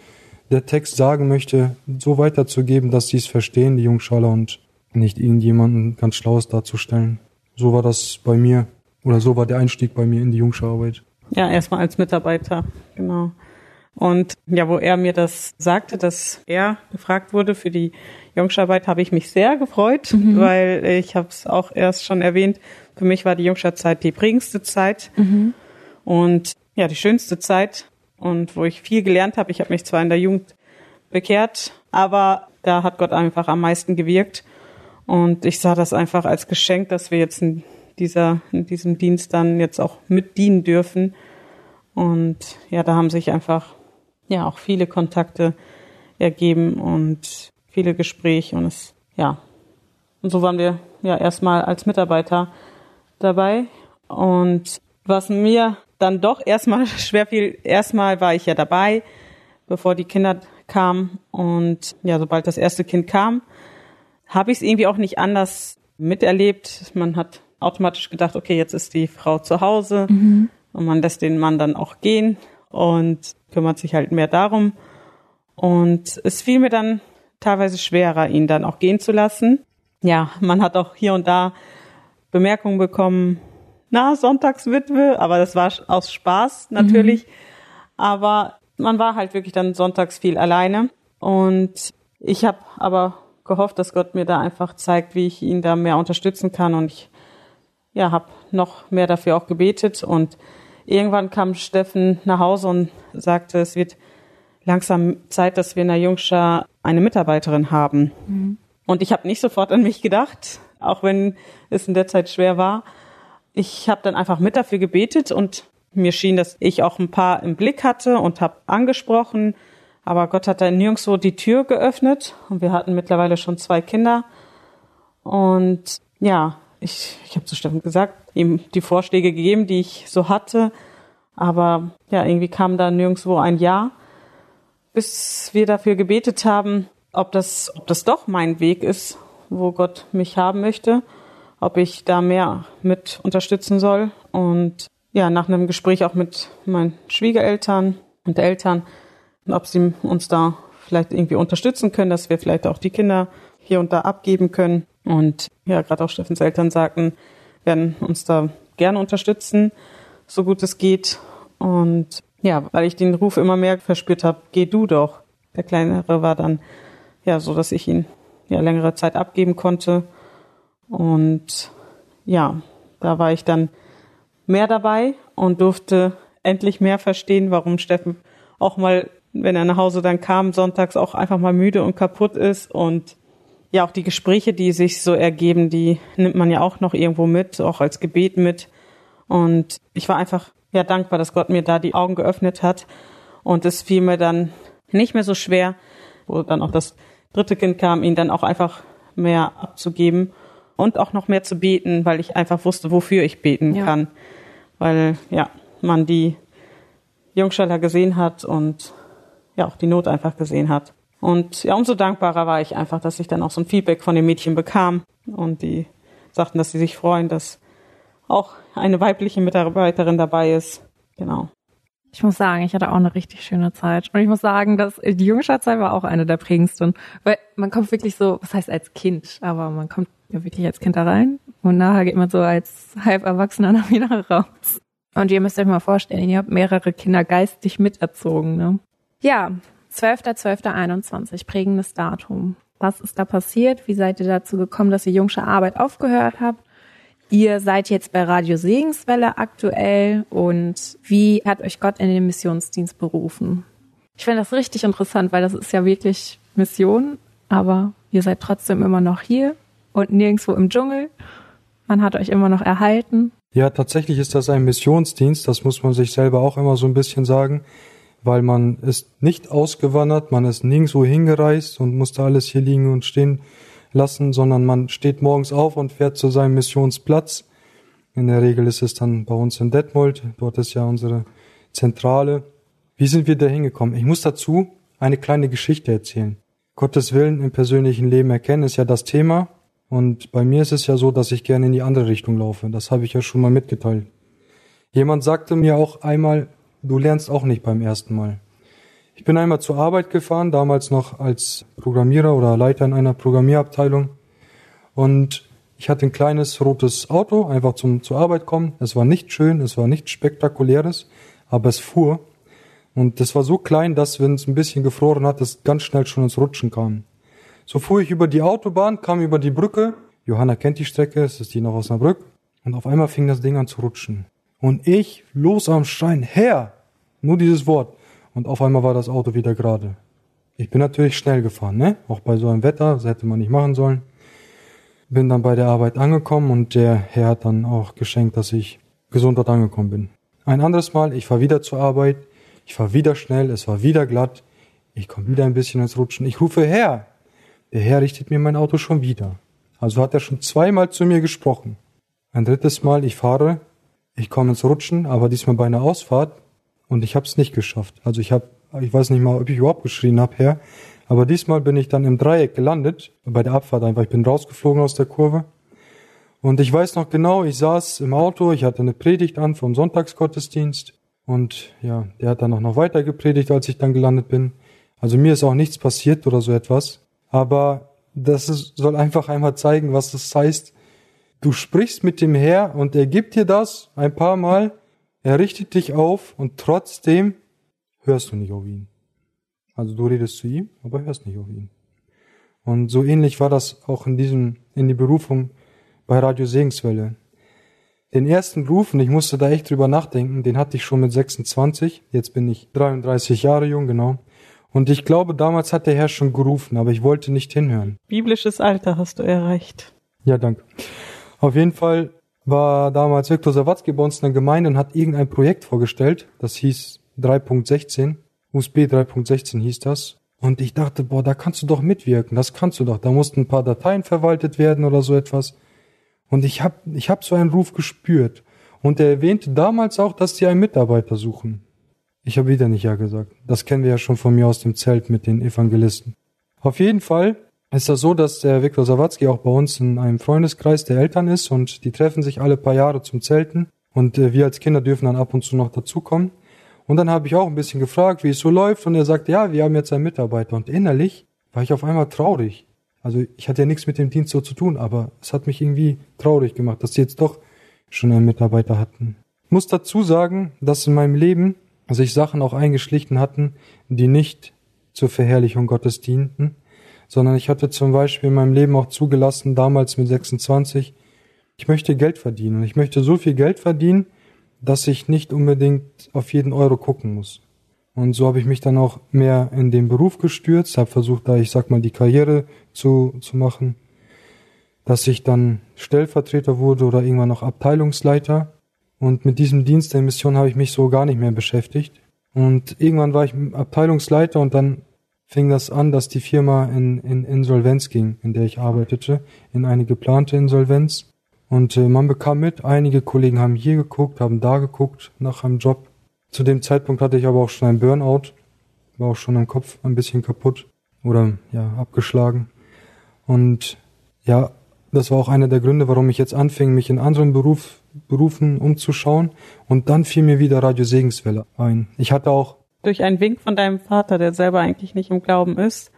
[SPEAKER 4] der Text sagen möchte, so weiterzugeben, dass sie es verstehen, die Jungschale, und nicht irgendjemanden ganz Schlaues darzustellen. So war das bei mir, oder so war der Einstieg bei mir in die Jungschararbeit.
[SPEAKER 3] Ja, erstmal als Mitarbeiter, genau. Und ja, wo er mir das sagte, dass er gefragt wurde für die Jungscharbeit, habe ich mich sehr gefreut, mhm. weil ich habe es auch erst schon erwähnt. Für mich war die Jungscharzeit die prägendste Zeit mhm. und ja die schönste Zeit und wo ich viel gelernt habe. Ich habe mich zwar in der Jugend bekehrt, aber da hat Gott einfach am meisten gewirkt und ich sah das einfach als Geschenk, dass wir jetzt in, dieser, in diesem Dienst dann jetzt auch mitdienen dürfen. Und ja, da haben sich einfach ja auch viele Kontakte ergeben und viele Gespräche und es, ja. Und so waren wir ja erstmal als Mitarbeiter dabei. Und was mir dann doch erstmal schwer fiel, erstmal war ich ja dabei, bevor die Kinder kamen. Und ja, sobald das erste Kind kam, habe ich es irgendwie auch nicht anders miterlebt. Man hat automatisch gedacht, okay, jetzt ist die Frau zu Hause mhm. und man lässt den Mann dann auch gehen und kümmert sich halt mehr darum. Und es fiel mir dann teilweise schwerer, ihn dann auch gehen zu lassen. Ja, man hat auch hier und da Bemerkungen bekommen, na, Sonntagswitwe, aber das war aus Spaß natürlich. Mhm. Aber man war halt wirklich dann sonntags viel alleine. Und ich habe aber gehofft, dass Gott mir da einfach zeigt, wie ich ihn da mehr unterstützen kann. Und ich ja, habe noch mehr dafür auch gebetet. Und irgendwann kam Steffen nach Hause und sagte, es wird langsam Zeit, dass wir in der Jungschar eine Mitarbeiterin haben. Mhm. Und ich habe nicht sofort an mich gedacht, auch wenn es in der Zeit schwer war ich habe dann einfach mit dafür gebetet und mir schien, dass ich auch ein paar im Blick hatte und habe angesprochen. Aber Gott hat dann nirgendwo die Tür geöffnet und wir hatten mittlerweile schon zwei Kinder. Und ja, ich, ich habe zu Steffen gesagt, ihm die Vorschläge gegeben, die ich so hatte. Aber ja, irgendwie kam da nirgendwo ein Ja, bis wir dafür gebetet haben, ob das, ob das doch mein Weg ist, wo Gott mich haben möchte ob ich da mehr mit unterstützen soll. Und ja, nach einem Gespräch auch mit meinen Schwiegereltern und Eltern, ob sie uns da vielleicht irgendwie unterstützen können, dass wir vielleicht auch die Kinder hier und da abgeben können. Und ja, gerade auch Steffens Eltern sagten, werden uns da gerne unterstützen, so gut es geht. Und ja, weil ich den Ruf immer mehr verspürt habe, geh du doch. Der kleinere war dann ja so, dass ich ihn ja längere Zeit abgeben konnte und ja, da war ich dann mehr dabei und durfte endlich mehr verstehen, warum Steffen auch mal, wenn er nach Hause dann kam, sonntags auch einfach mal müde und kaputt ist und ja, auch die Gespräche, die sich so ergeben, die nimmt man ja auch noch irgendwo mit, auch als Gebet mit. Und ich war einfach ja dankbar, dass Gott mir da die Augen geöffnet hat. Und es fiel mir dann nicht mehr so schwer, wo dann auch das dritte Kind kam, ihn dann auch einfach mehr abzugeben und auch noch mehr zu beten, weil ich einfach wusste, wofür ich beten ja. kann. Weil ja, man die Jungsteller gesehen hat und ja auch die Not einfach gesehen hat. Und ja, umso dankbarer war ich einfach, dass ich dann auch so ein Feedback von den Mädchen bekam und die sagten, dass sie sich freuen, dass auch eine weibliche Mitarbeiterin dabei ist. Genau.
[SPEAKER 1] Ich muss sagen, ich hatte auch eine richtig schöne Zeit. Und ich muss sagen, dass die Jungschulzeit war auch eine der prägendsten. Weil man kommt wirklich so, was heißt als Kind, aber man kommt ja wirklich als Kind da rein und nachher geht man so als halb Erwachsener dann wieder raus. Und ihr müsst euch mal vorstellen, ihr habt mehrere Kinder geistig miterzogen, ne? Ja, 12.12.21, prägendes Datum. Was ist da passiert? Wie seid ihr dazu gekommen, dass ihr jungsche Arbeit aufgehört habt? Ihr seid jetzt bei Radio Segenswelle aktuell und wie hat euch Gott in den Missionsdienst berufen? Ich finde das richtig interessant, weil das ist ja wirklich Mission, aber ihr seid trotzdem immer noch hier und nirgendwo im Dschungel. Man hat euch immer noch erhalten.
[SPEAKER 4] Ja, tatsächlich ist das ein Missionsdienst, das muss man sich selber auch immer so ein bisschen sagen, weil man ist nicht ausgewandert, man ist nirgendwo hingereist und musste alles hier liegen und stehen lassen, sondern man steht morgens auf und fährt zu seinem Missionsplatz. In der Regel ist es dann bei uns in Detmold, dort ist ja unsere Zentrale. Wie sind wir da hingekommen? Ich muss dazu eine kleine Geschichte erzählen. Gottes Willen im persönlichen Leben erkennen ist ja das Thema und bei mir ist es ja so, dass ich gerne in die andere Richtung laufe. Das habe ich ja schon mal mitgeteilt. Jemand sagte mir auch einmal, du lernst auch nicht beim ersten Mal. Ich bin einmal zur Arbeit gefahren, damals noch als Programmierer oder Leiter in einer Programmierabteilung. Und ich hatte ein kleines rotes Auto, einfach zum zur Arbeit kommen. Es war nicht schön, es war nichts spektakuläres, aber es fuhr. Und das war so klein, dass wenn es ein bisschen gefroren hat, es ganz schnell schon ins Rutschen kam. So fuhr ich über die Autobahn, kam über die Brücke. Johanna kennt die Strecke, es ist die noch aus einer Brücke. Und auf einmal fing das Ding an zu rutschen. Und ich los am Schreien, Herr! Nur dieses Wort. Und auf einmal war das Auto wieder gerade. Ich bin natürlich schnell gefahren, ne? Auch bei so einem Wetter, das hätte man nicht machen sollen. Bin dann bei der Arbeit angekommen und der Herr hat dann auch geschenkt, dass ich gesund dort angekommen bin. Ein anderes Mal, ich fahr wieder zur Arbeit, ich fahr wieder schnell, es war wieder glatt, ich komme wieder ein bisschen ins Rutschen. Ich rufe Herr, der Herr richtet mir mein Auto schon wieder. Also hat er schon zweimal zu mir gesprochen. Ein drittes Mal, ich fahre, ich komme ins Rutschen, aber diesmal bei einer Ausfahrt und ich habe es nicht geschafft. Also ich habe, ich weiß nicht mal, ob ich überhaupt geschrien habe, Herr, aber diesmal bin ich dann im Dreieck gelandet, bei der Abfahrt einfach. Ich bin rausgeflogen aus der Kurve. Und ich weiß noch genau, ich saß im Auto, ich hatte eine Predigt an vom Sonntagsgottesdienst und ja, der hat dann auch noch weiter gepredigt, als ich dann gelandet bin. Also mir ist auch nichts passiert oder so etwas. Aber das ist, soll einfach einmal zeigen, was das heißt. Du sprichst mit dem Herr und er gibt dir das ein paar Mal. Er richtet dich auf und trotzdem hörst du nicht auf ihn. Also du redest zu ihm, aber hörst nicht auf ihn. Und so ähnlich war das auch in diesem, in die Berufung bei Radio Segenswelle. Den ersten Ruf, und ich musste da echt drüber nachdenken, den hatte ich schon mit 26. Jetzt bin ich 33 Jahre jung, genau. Und ich glaube, damals hat der Herr schon gerufen, aber ich wollte nicht hinhören.
[SPEAKER 3] Biblisches Alter hast du erreicht.
[SPEAKER 4] Ja, danke. Auf jeden Fall war damals Viktor Sawatzki bei uns in der Gemeinde und hat irgendein Projekt vorgestellt. Das hieß 3.16. USB 3.16 hieß das. Und ich dachte, boah, da kannst du doch mitwirken. Das kannst du doch. Da mussten ein paar Dateien verwaltet werden oder so etwas. Und ich hab, ich hab so einen Ruf gespürt. Und er erwähnte damals auch, dass sie einen Mitarbeiter suchen. Ich habe wieder nicht ja gesagt. Das kennen wir ja schon von mir aus dem Zelt mit den Evangelisten. Auf jeden Fall ist das so, dass der Viktor Sawatzki auch bei uns in einem Freundeskreis der Eltern ist und die treffen sich alle paar Jahre zum Zelten und äh, wir als Kinder dürfen dann ab und zu noch dazukommen. Und dann habe ich auch ein bisschen gefragt, wie es so läuft und er sagte, ja, wir haben jetzt einen Mitarbeiter und innerlich war ich auf einmal traurig. Also ich hatte ja nichts mit dem Dienst so zu tun, aber es hat mich irgendwie traurig gemacht, dass sie jetzt doch schon einen Mitarbeiter hatten. Ich muss dazu sagen, dass in meinem Leben sich Sachen auch eingeschlichen hatten, die nicht zur Verherrlichung Gottes dienten, sondern ich hatte zum Beispiel in meinem Leben auch zugelassen, damals mit 26, ich möchte Geld verdienen und ich möchte so viel Geld verdienen, dass ich nicht unbedingt auf jeden Euro gucken muss. Und so habe ich mich dann auch mehr in den Beruf gestürzt, habe versucht, da ich sag mal die Karriere zu, zu machen, dass ich dann Stellvertreter wurde oder irgendwann noch Abteilungsleiter. Und mit diesem Dienst der Mission habe ich mich so gar nicht mehr beschäftigt. Und irgendwann war ich Abteilungsleiter und dann fing das an, dass die Firma in, in Insolvenz ging, in der ich arbeitete, in eine geplante Insolvenz. Und äh, man bekam mit, einige Kollegen haben hier geguckt, haben da geguckt nach einem Job. Zu dem Zeitpunkt hatte ich aber auch schon einen Burnout, war auch schon am Kopf ein bisschen kaputt oder ja, abgeschlagen. Und ja, das war auch einer der Gründe, warum ich jetzt anfing, mich in anderen Beruf, Berufen umzuschauen. Und dann fiel mir wieder Radio Segenswelle ein. Ich hatte auch.
[SPEAKER 3] Durch einen Wink von deinem Vater, der selber eigentlich nicht im Glauben ist,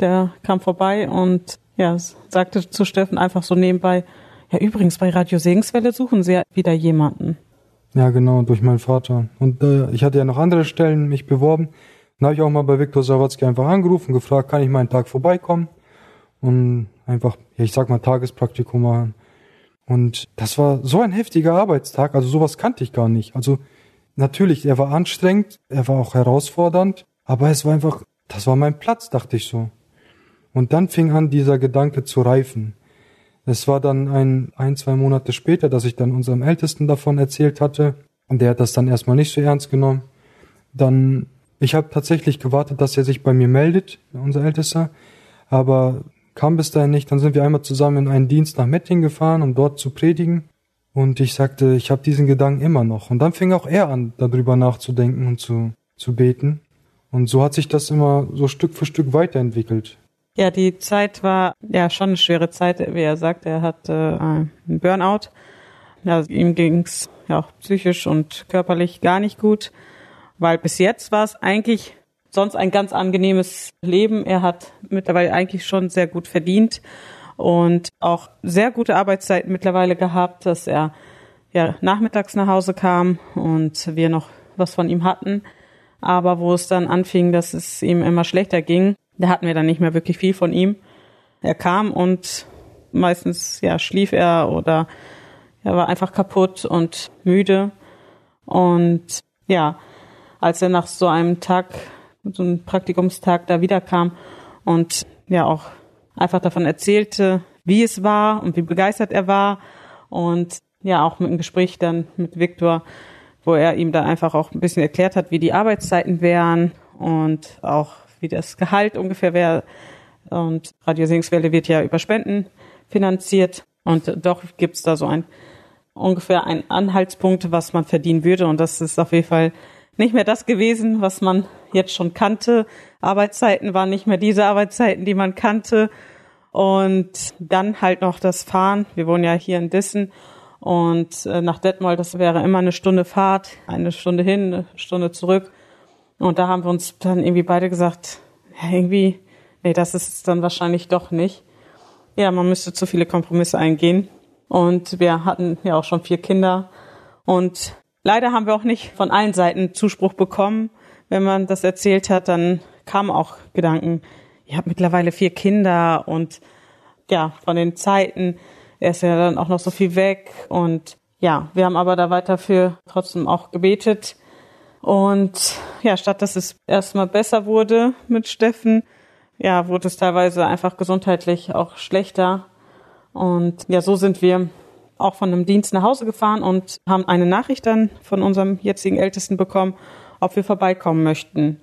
[SPEAKER 3] der kam vorbei und ja, sagte zu Steffen einfach so nebenbei, ja übrigens, bei Radio Segenswelle suchen sie ja wieder jemanden.
[SPEAKER 4] Ja, genau, durch meinen Vater. Und äh, ich hatte ja noch andere Stellen mich beworben. Dann habe ich auch mal bei Viktor Sawatzki einfach angerufen, gefragt, kann ich mal einen Tag vorbeikommen? Und einfach, ja, ich sag mal, Tagespraktikum machen. Und das war so ein heftiger Arbeitstag, also sowas kannte ich gar nicht. Also natürlich, er war anstrengend, er war auch herausfordernd, aber es war einfach, das war mein Platz, dachte ich so. Und dann fing an, dieser Gedanke zu reifen. Es war dann ein, ein, zwei Monate später, dass ich dann unserem Ältesten davon erzählt hatte. Und der hat das dann erstmal nicht so ernst genommen. Dann, ich habe tatsächlich gewartet, dass er sich bei mir meldet, unser Ältester. Aber kam bis dahin nicht. Dann sind wir einmal zusammen in einen Dienst nach Metting gefahren, um dort zu predigen. Und ich sagte, ich habe diesen Gedanken immer noch. Und dann fing auch er an, darüber nachzudenken und zu, zu beten. Und so hat sich das immer so Stück für Stück weiterentwickelt.
[SPEAKER 3] Ja, die Zeit war ja schon eine schwere Zeit, wie er sagt. Er hatte äh, einen Burnout. Ja, ihm ging's ja auch psychisch und körperlich gar nicht gut, weil bis jetzt war es eigentlich sonst ein ganz angenehmes Leben. Er hat mittlerweile eigentlich schon sehr gut verdient und auch sehr gute Arbeitszeiten mittlerweile gehabt, dass er ja nachmittags nach Hause kam und wir noch was von ihm hatten. Aber wo es dann anfing, dass es ihm immer schlechter ging, da hatten wir dann nicht mehr wirklich viel von ihm. Er kam und meistens ja schlief er oder er war einfach kaputt und müde. Und ja, als er nach so einem Tag, so einem Praktikumstag da wiederkam und ja auch einfach davon erzählte, wie es war und wie begeistert er war und ja auch mit einem Gespräch dann mit Viktor, wo er ihm dann einfach auch ein bisschen erklärt hat, wie die Arbeitszeiten wären und auch wie das Gehalt ungefähr wäre. Und Radio Singenswelle wird ja über Spenden finanziert. Und doch gibt es da so ein ungefähr einen Anhaltspunkt, was man verdienen würde. Und das ist auf jeden Fall nicht mehr das gewesen, was man jetzt schon kannte. Arbeitszeiten waren nicht mehr diese Arbeitszeiten, die man kannte. Und dann halt noch das Fahren. Wir wohnen ja hier in Dissen. Und äh, nach Detmold, das wäre immer eine Stunde Fahrt, eine Stunde hin, eine Stunde zurück. Und da haben wir uns dann irgendwie beide gesagt, irgendwie, nee, das ist es dann wahrscheinlich doch nicht. Ja, man müsste zu viele Kompromisse eingehen. Und wir hatten ja auch schon vier Kinder. Und leider haben wir auch nicht von allen Seiten Zuspruch bekommen. Wenn man das erzählt hat, dann kamen auch Gedanken, ihr habt mittlerweile vier Kinder und ja, von den Zeiten, er ist ja dann auch noch so viel weg und ja, wir haben aber da weiter für trotzdem auch gebetet. Und ja, statt dass es erstmal besser wurde mit Steffen, ja, wurde es teilweise einfach gesundheitlich auch schlechter. Und ja, so sind wir auch von einem Dienst nach Hause gefahren und haben eine Nachricht dann von unserem jetzigen Ältesten bekommen, ob wir vorbeikommen möchten.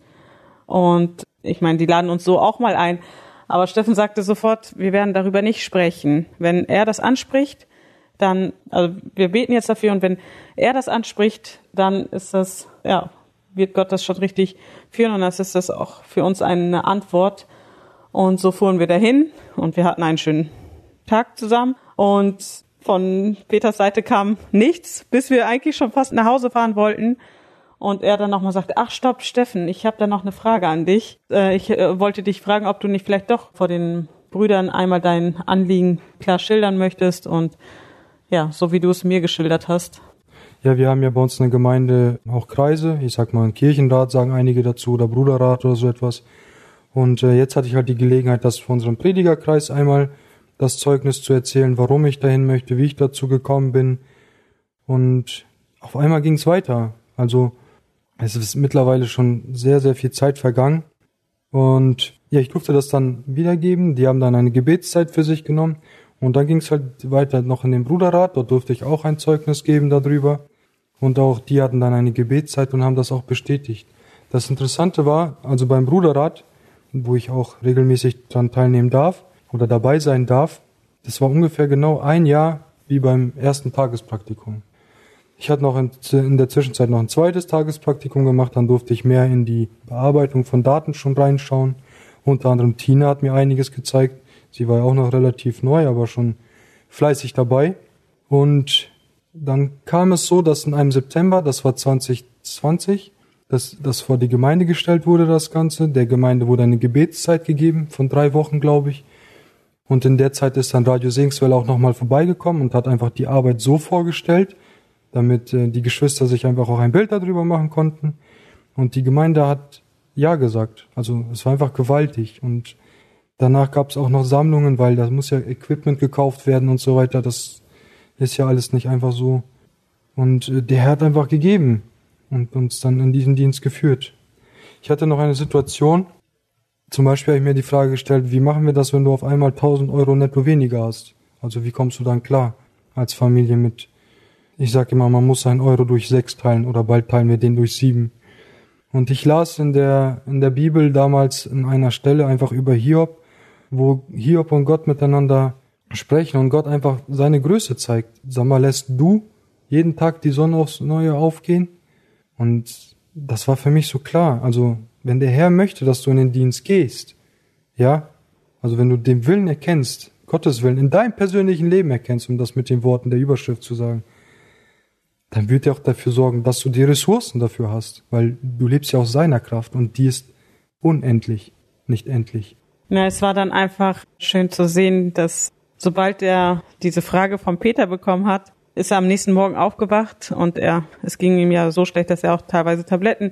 [SPEAKER 3] Und ich meine, die laden uns so auch mal ein. Aber Steffen sagte sofort, wir werden darüber nicht sprechen. Wenn er das anspricht, dann, also wir beten jetzt dafür und wenn er das anspricht, dann ist das, ja, wird Gott das schon richtig führen und das ist das auch für uns eine Antwort. Und so fuhren wir dahin und wir hatten einen schönen Tag zusammen und von Peters Seite kam nichts, bis wir eigentlich schon fast nach Hause fahren wollten. Und er dann nochmal sagte, ach stopp, Steffen, ich habe da noch eine Frage an dich. Äh, ich äh, wollte dich fragen, ob du nicht vielleicht doch vor den Brüdern einmal dein Anliegen klar schildern möchtest und ja, so wie du es mir geschildert hast.
[SPEAKER 4] Ja, wir haben ja bei uns in der Gemeinde auch Kreise. Ich sag mal, ein Kirchenrat sagen einige dazu oder Bruderrat oder so etwas. Und äh, jetzt hatte ich halt die Gelegenheit, das für unseren Predigerkreis einmal das Zeugnis zu erzählen, warum ich dahin möchte, wie ich dazu gekommen bin. Und auf einmal ging es weiter. Also es ist mittlerweile schon sehr, sehr viel Zeit vergangen. Und ja, ich durfte das dann wiedergeben. Die haben dann eine Gebetszeit für sich genommen. Und dann ging es halt weiter noch in den Bruderrat. Dort durfte ich auch ein Zeugnis geben darüber. Und auch die hatten dann eine Gebetszeit und haben das auch bestätigt. Das Interessante war, also beim Bruderrat, wo ich auch regelmäßig dran teilnehmen darf oder dabei sein darf, das war ungefähr genau ein Jahr wie beim ersten Tagespraktikum. Ich hatte noch in, der Zwischenzeit noch ein zweites Tagespraktikum gemacht, dann durfte ich mehr in die Bearbeitung von Daten schon reinschauen. Unter anderem Tina hat mir einiges gezeigt. Sie war ja auch noch relativ neu, aber schon fleißig dabei. Und dann kam es so, dass in einem September, das war 2020, dass das vor die Gemeinde gestellt wurde, das Ganze. Der Gemeinde wurde eine Gebetszeit gegeben von drei Wochen, glaube ich. Und in der Zeit ist dann Radio Sengswell auch nochmal vorbeigekommen und hat einfach die Arbeit so vorgestellt, damit äh, die Geschwister sich einfach auch ein Bild darüber machen konnten. Und die Gemeinde hat Ja gesagt. Also es war einfach gewaltig. Und danach gab es auch noch Sammlungen, weil da muss ja Equipment gekauft werden und so weiter. Das ist ja alles nicht einfach so. Und äh, der Herr hat einfach gegeben und uns dann in diesen Dienst geführt. Ich hatte noch eine Situation, zum Beispiel habe ich mir die Frage gestellt, wie machen wir das, wenn du auf einmal 1000 Euro netto weniger hast? Also wie kommst du dann klar als Familie mit? Ich sage immer, man muss einen Euro durch sechs teilen oder bald teilen wir den durch sieben. Und ich las in der, in der Bibel damals in einer Stelle einfach über Hiob, wo Hiob und Gott miteinander sprechen und Gott einfach seine Größe zeigt. Sag mal, lässt du jeden Tag die Sonne aufs Neue aufgehen? Und das war für mich so klar. Also wenn der Herr möchte, dass du in den Dienst gehst, ja, also wenn du den Willen erkennst, Gottes Willen in deinem persönlichen Leben erkennst, um das mit den Worten der Überschrift zu sagen, dann wird er auch dafür sorgen, dass du die Ressourcen dafür hast, weil du lebst ja aus seiner Kraft und die ist unendlich, nicht endlich.
[SPEAKER 3] Ja, es war dann einfach schön zu sehen, dass sobald er diese Frage von Peter bekommen hat, ist er am nächsten Morgen aufgewacht und er, es ging ihm ja so schlecht, dass er auch teilweise Tabletten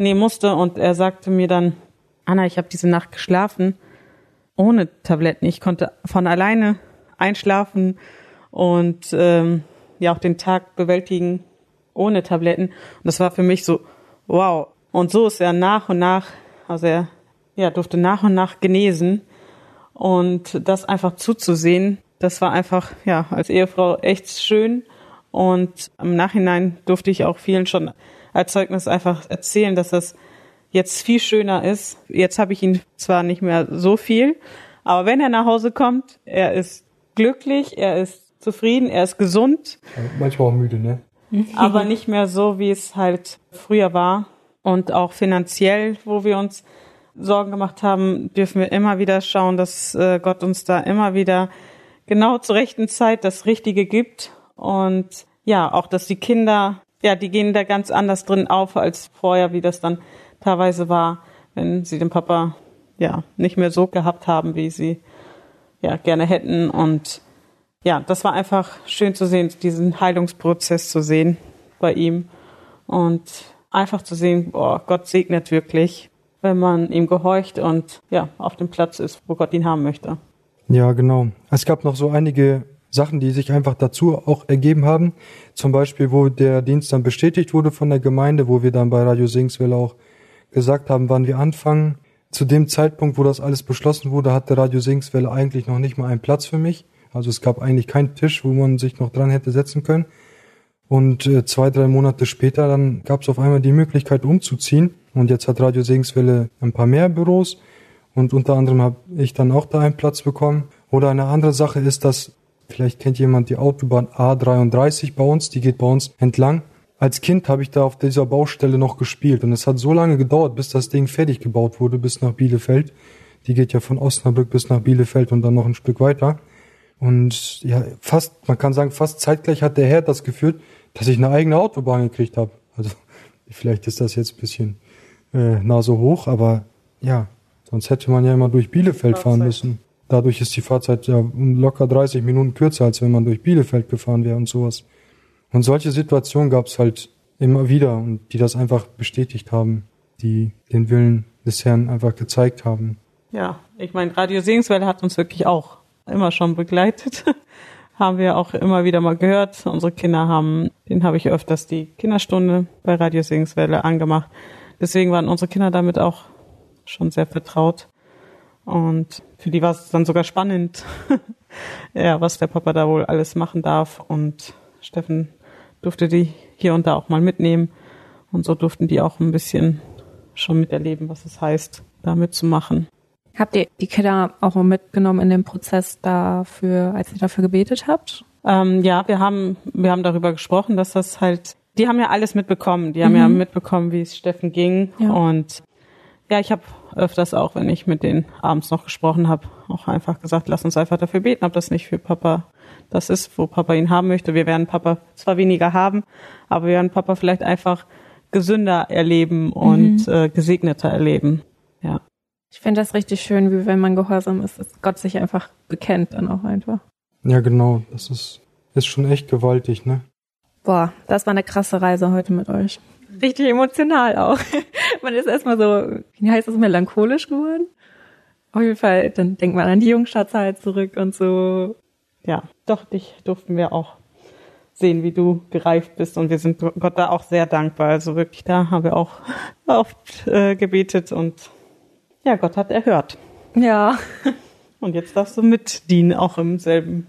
[SPEAKER 3] nehmen musste und er sagte mir dann, Anna, ich habe diese Nacht geschlafen ohne Tabletten. Ich konnte von alleine einschlafen und ähm, ja auch den Tag bewältigen ohne Tabletten. Und das war für mich so, wow. Und so ist er nach und nach, also er ja, durfte nach und nach genesen. Und das einfach zuzusehen, das war einfach, ja, als Ehefrau echt schön. Und im Nachhinein durfte ich auch vielen schon als Zeugnis einfach erzählen, dass das jetzt viel schöner ist. Jetzt habe ich ihn zwar nicht mehr so viel, aber wenn er nach Hause kommt, er ist glücklich, er ist zufrieden, er ist gesund.
[SPEAKER 4] Manchmal auch müde, ne?
[SPEAKER 3] aber nicht mehr so, wie es halt früher war. Und auch finanziell, wo wir uns Sorgen gemacht haben, dürfen wir immer wieder schauen, dass äh, Gott uns da immer wieder genau zur rechten Zeit das Richtige gibt. Und ja, auch, dass die Kinder ja, die gehen da ganz anders drin auf als vorher, wie das dann teilweise war, wenn sie den Papa ja nicht mehr so gehabt haben, wie sie ja gerne hätten. Und ja, das war einfach schön zu sehen, diesen Heilungsprozess zu sehen bei ihm und einfach zu sehen, boah, Gott segnet wirklich, wenn man ihm gehorcht und ja, auf dem Platz ist, wo Gott ihn haben möchte.
[SPEAKER 4] Ja, genau. Es gab noch so einige Sachen, die sich einfach dazu auch ergeben haben. Zum Beispiel, wo der Dienst dann bestätigt wurde von der Gemeinde, wo wir dann bei Radio Singswelle auch gesagt haben, wann wir anfangen. Zu dem Zeitpunkt, wo das alles beschlossen wurde, hatte Radio Singswelle eigentlich noch nicht mal einen Platz für mich. Also es gab eigentlich keinen Tisch, wo man sich noch dran hätte setzen können. Und äh, zwei, drei Monate später, dann gab es auf einmal die Möglichkeit umzuziehen. Und jetzt hat Radio Segenswelle ein paar mehr Büros. Und unter anderem habe ich dann auch da einen Platz bekommen. Oder eine andere Sache ist, dass vielleicht kennt jemand die Autobahn A33 bei uns, die geht bei uns entlang. Als Kind habe ich da auf dieser Baustelle noch gespielt und es hat so lange gedauert, bis das Ding fertig gebaut wurde, bis nach Bielefeld. Die geht ja von Osnabrück bis nach Bielefeld und dann noch ein Stück weiter. Und ja, fast, man kann sagen, fast zeitgleich hat der Herr das geführt, dass ich eine eigene Autobahn gekriegt habe. Also vielleicht ist das jetzt ein bisschen äh, nah so hoch, aber ja, sonst hätte man ja immer durch Bielefeld fahren müssen. Dadurch ist die Fahrzeit ja locker 30 Minuten kürzer, als wenn man durch Bielefeld gefahren wäre und sowas. Und solche Situationen gab es halt immer wieder und die das einfach bestätigt haben, die den Willen des Herrn einfach gezeigt haben.
[SPEAKER 3] Ja, ich meine, Radio Segenswelle hat uns wirklich auch immer schon begleitet. haben wir auch immer wieder mal gehört. Unsere Kinder haben, den habe ich öfters die Kinderstunde bei Radio Segenswelle angemacht. Deswegen waren unsere Kinder damit auch schon sehr vertraut. Und für die war es dann sogar spannend, ja, was der Papa da wohl alles machen darf. Und Steffen durfte die hier und da auch mal mitnehmen. Und so durften die auch ein bisschen schon miterleben, was es heißt, da mitzumachen.
[SPEAKER 1] Habt ihr die Kinder auch mitgenommen in den Prozess dafür, als ihr dafür gebetet habt?
[SPEAKER 3] Ähm, ja, wir haben, wir haben darüber gesprochen, dass das halt, die haben ja alles mitbekommen. Die haben mhm. ja mitbekommen, wie es Steffen ging. Ja. Und ja, ich habe öfters auch, wenn ich mit denen abends noch gesprochen habe, auch einfach gesagt, lass uns einfach dafür beten, ob das nicht für Papa das ist, wo Papa ihn haben möchte. Wir werden Papa zwar weniger haben, aber wir werden Papa vielleicht einfach gesünder erleben und mhm. äh, gesegneter erleben. Ja.
[SPEAKER 1] Ich finde das richtig schön, wie wenn man gehorsam ist, dass Gott sich einfach bekennt dann auch einfach.
[SPEAKER 4] Ja, genau. Das ist, ist schon echt gewaltig, ne?
[SPEAKER 1] Boah, das war eine krasse Reise heute mit euch. Richtig emotional auch. man ist erstmal so, wie heißt das, melancholisch geworden. Auf jeden Fall, dann denkt man an die Jungschatzzeit zurück und so.
[SPEAKER 3] Ja, doch, dich durften wir auch sehen, wie du gereift bist und wir sind Gott da auch sehr dankbar. Also wirklich, da haben wir auch oft äh, gebetet und ja, Gott hat erhört.
[SPEAKER 1] Ja.
[SPEAKER 3] Und jetzt darfst du mitdienen, auch im selben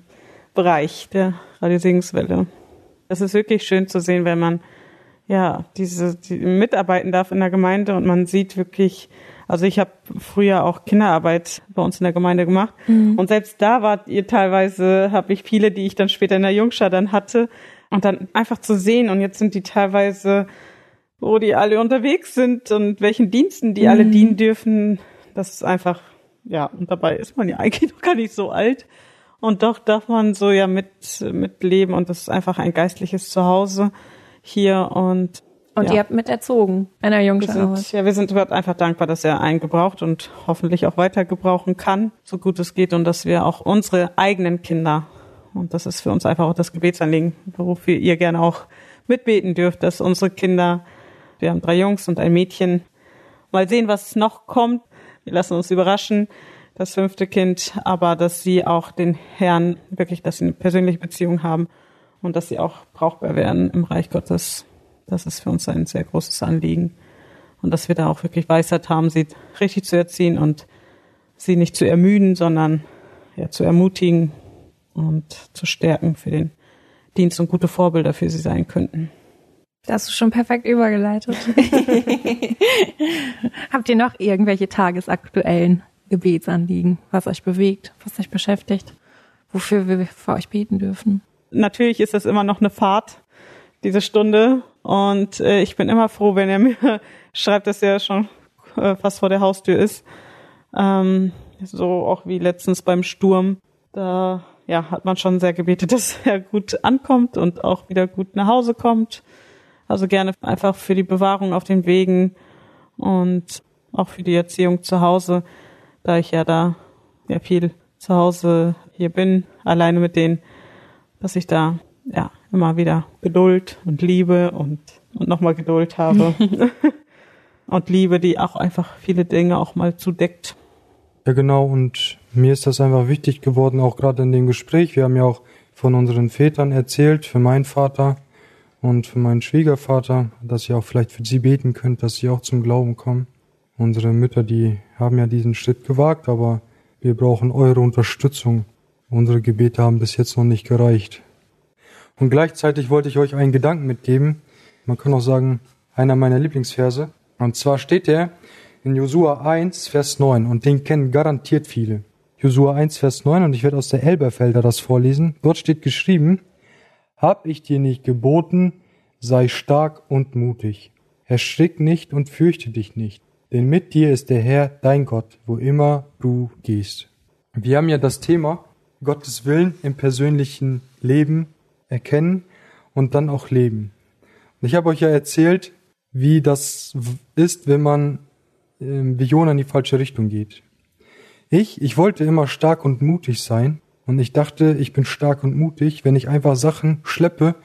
[SPEAKER 3] Bereich der Radiosegenswelle. Es ist wirklich schön zu sehen, wenn man ja diese die mitarbeiten darf in der Gemeinde und man sieht wirklich, also ich habe früher auch Kinderarbeit bei uns in der Gemeinde gemacht mhm. und selbst da wart ihr teilweise, habe ich viele, die ich dann später in der Jungschar dann hatte und dann einfach zu sehen und jetzt sind die teilweise wo die alle unterwegs sind und welchen Diensten die mhm. alle dienen dürfen. Das ist einfach, ja, und dabei ist man ja eigentlich noch gar nicht so alt. Und doch darf man so ja mit, mitleben und das ist einfach ein geistliches Zuhause hier und
[SPEAKER 1] und
[SPEAKER 3] ja.
[SPEAKER 1] ihr habt mit erzogen, einer Jungschau.
[SPEAKER 3] Ja, wir sind Gott einfach dankbar, dass er einen gebraucht und hoffentlich auch weiter gebrauchen kann, so gut es geht und dass wir auch unsere eigenen Kinder, und das ist für uns einfach auch das Gebetsanliegen, wofür ihr gerne auch mitbeten dürft, dass unsere Kinder wir haben drei Jungs und ein Mädchen. Mal sehen, was noch kommt. Wir lassen uns überraschen. Das fünfte Kind, aber dass sie auch den Herrn wirklich, dass sie eine persönliche Beziehung haben und dass sie auch brauchbar werden im Reich Gottes. Das ist für uns ein sehr großes Anliegen. Und dass wir da auch wirklich Weisheit haben, sie richtig zu erziehen und sie nicht zu ermüden, sondern ja, zu ermutigen und zu stärken für den Dienst und gute Vorbilder für sie sein könnten.
[SPEAKER 1] Das hast du schon perfekt übergeleitet. Habt ihr noch irgendwelche tagesaktuellen Gebetsanliegen, was euch bewegt, was euch beschäftigt, wofür wir für euch beten dürfen?
[SPEAKER 3] Natürlich ist das immer noch eine Fahrt, diese Stunde. Und äh, ich bin immer froh, wenn er mir schreibt, dass er schon äh, fast vor der Haustür ist. Ähm, so auch wie letztens beim Sturm. Da ja, hat man schon sehr gebetet, dass er gut ankommt und auch wieder gut nach Hause kommt. Also gerne einfach für die Bewahrung auf den Wegen und auch für die Erziehung zu Hause, da ich ja da ja viel zu Hause hier bin, alleine mit denen, dass ich da ja immer wieder Geduld und Liebe und und nochmal Geduld habe und Liebe, die auch einfach viele Dinge auch mal zudeckt.
[SPEAKER 4] Ja, genau. Und mir ist das einfach wichtig geworden, auch gerade in dem Gespräch. Wir haben ja auch von unseren Vätern erzählt, für meinen Vater und für meinen Schwiegervater, dass ihr auch vielleicht für sie beten könnt, dass sie auch zum Glauben kommen. Unsere Mütter, die haben ja diesen Schritt gewagt, aber wir brauchen eure Unterstützung. Unsere Gebete haben bis jetzt noch nicht gereicht. Und gleichzeitig wollte ich euch einen Gedanken mitgeben. Man kann auch sagen, einer meiner Lieblingsverse. Und zwar steht der in Josua 1, Vers 9. Und den kennen garantiert viele. Josua 1, Vers 9. Und ich werde aus der Elberfelder das vorlesen. Dort steht geschrieben, Hab ich dir nicht geboten, sei stark und mutig. Erschrick nicht und fürchte dich nicht. Denn mit dir ist der Herr, dein Gott, wo immer du gehst. Wir haben ja das Thema Gottes Willen im persönlichen Leben erkennen und dann auch leben. Und ich habe euch ja erzählt, wie das ist, wenn man äh, wie Jona in die falsche Richtung geht. Ich, ich wollte immer stark und mutig sein und ich dachte, ich bin stark und mutig, wenn ich einfach Sachen schleppe,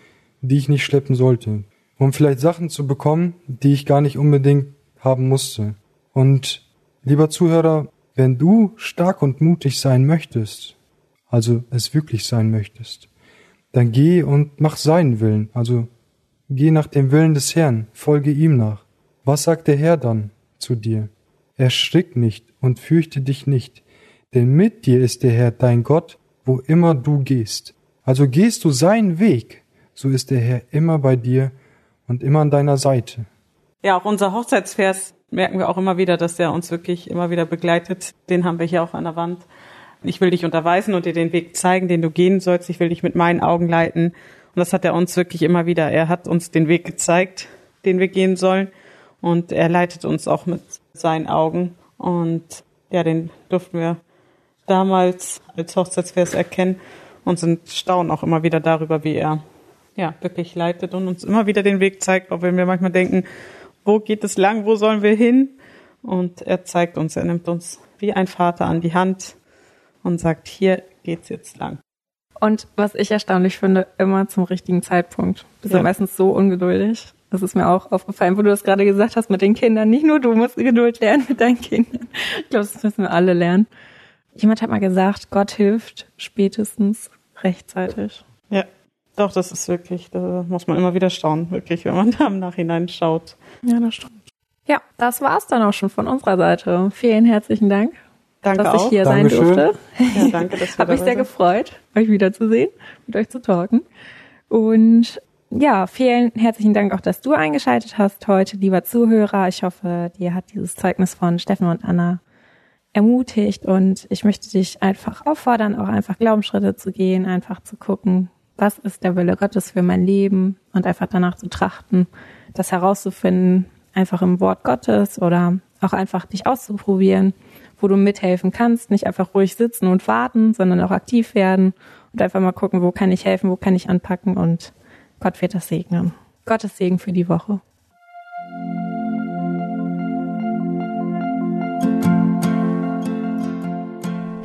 [SPEAKER 4] die ich nicht schleppen sollte. Um vielleicht Sachen zu bekommen, die ich gar nicht unbedingt haben musste. Und lieber Zuhörer, wenn du stark und mutig sein möchtest, also es wirklich sein möchtest, dann geh und mach seinen Willen, also geh nach dem Willen des Herrn, folge ihm nach. Was sagt der Herr dann zu dir? Erschrick nicht und fürchte dich nicht, denn mit dir ist der Herr dein Gott, wo immer du gehst. Also gehst du seinen Weg, so ist der Herr immer bei dir und immer an deiner Seite.
[SPEAKER 3] Ja, auch unser Hochzeitsvers merken wir auch immer wieder, dass der uns wirklich immer wieder begleitet. Den haben wir hier auch an der Wand. Ich will dich unterweisen und dir den Weg zeigen, den du gehen sollst. Ich will dich mit meinen Augen leiten. Und das hat er uns wirklich immer wieder. Er hat uns den Weg gezeigt, den wir gehen sollen. Und er leitet uns auch mit seinen Augen. Und ja, den durften wir damals als Hochzeitsvers erkennen und sind staunen auch immer wieder darüber, wie er ja wirklich leitet und uns immer wieder den Weg zeigt, auch wenn wir manchmal denken, wo geht es lang, wo sollen wir hin? Und er zeigt uns, er nimmt uns wie ein Vater an die Hand und sagt, hier geht's jetzt lang.
[SPEAKER 1] Und was ich erstaunlich finde, immer zum richtigen Zeitpunkt. Wir sind ja. meistens so ungeduldig. Das ist mir auch aufgefallen, wo du das gerade gesagt hast mit den Kindern. Nicht nur du musst Geduld lernen mit deinen Kindern. Ich glaube, das müssen wir alle lernen. Jemand hat mal gesagt, Gott hilft spätestens rechtzeitig.
[SPEAKER 3] Ja, doch, das ist wirklich, da muss man immer wieder staunen, wirklich, wenn man da im Nachhinein schaut.
[SPEAKER 1] Ja, das stimmt. Ja, das war's dann auch schon von unserer Seite. Vielen herzlichen Dank,
[SPEAKER 3] danke
[SPEAKER 1] dass ich
[SPEAKER 3] auch.
[SPEAKER 1] hier
[SPEAKER 4] Dankeschön.
[SPEAKER 1] sein durfte.
[SPEAKER 3] Ja, danke, dass
[SPEAKER 1] Habe mich sehr gefreut, euch wiederzusehen, mit euch zu talken. Und ja, vielen herzlichen Dank auch, dass du eingeschaltet hast heute, lieber Zuhörer. Ich hoffe, dir hat dieses Zeugnis von Steffen und Anna ermutigt und ich möchte dich einfach auffordern, auch einfach Glaubensschritte zu gehen, einfach zu gucken, was ist der Wille Gottes für mein Leben und einfach danach zu trachten, das herauszufinden, einfach im Wort Gottes oder auch einfach dich auszuprobieren, wo du mithelfen kannst, nicht einfach ruhig sitzen und warten, sondern auch aktiv werden und einfach mal gucken, wo kann ich helfen, wo kann ich anpacken und Gott wird das segnen. Gottes Segen für die Woche.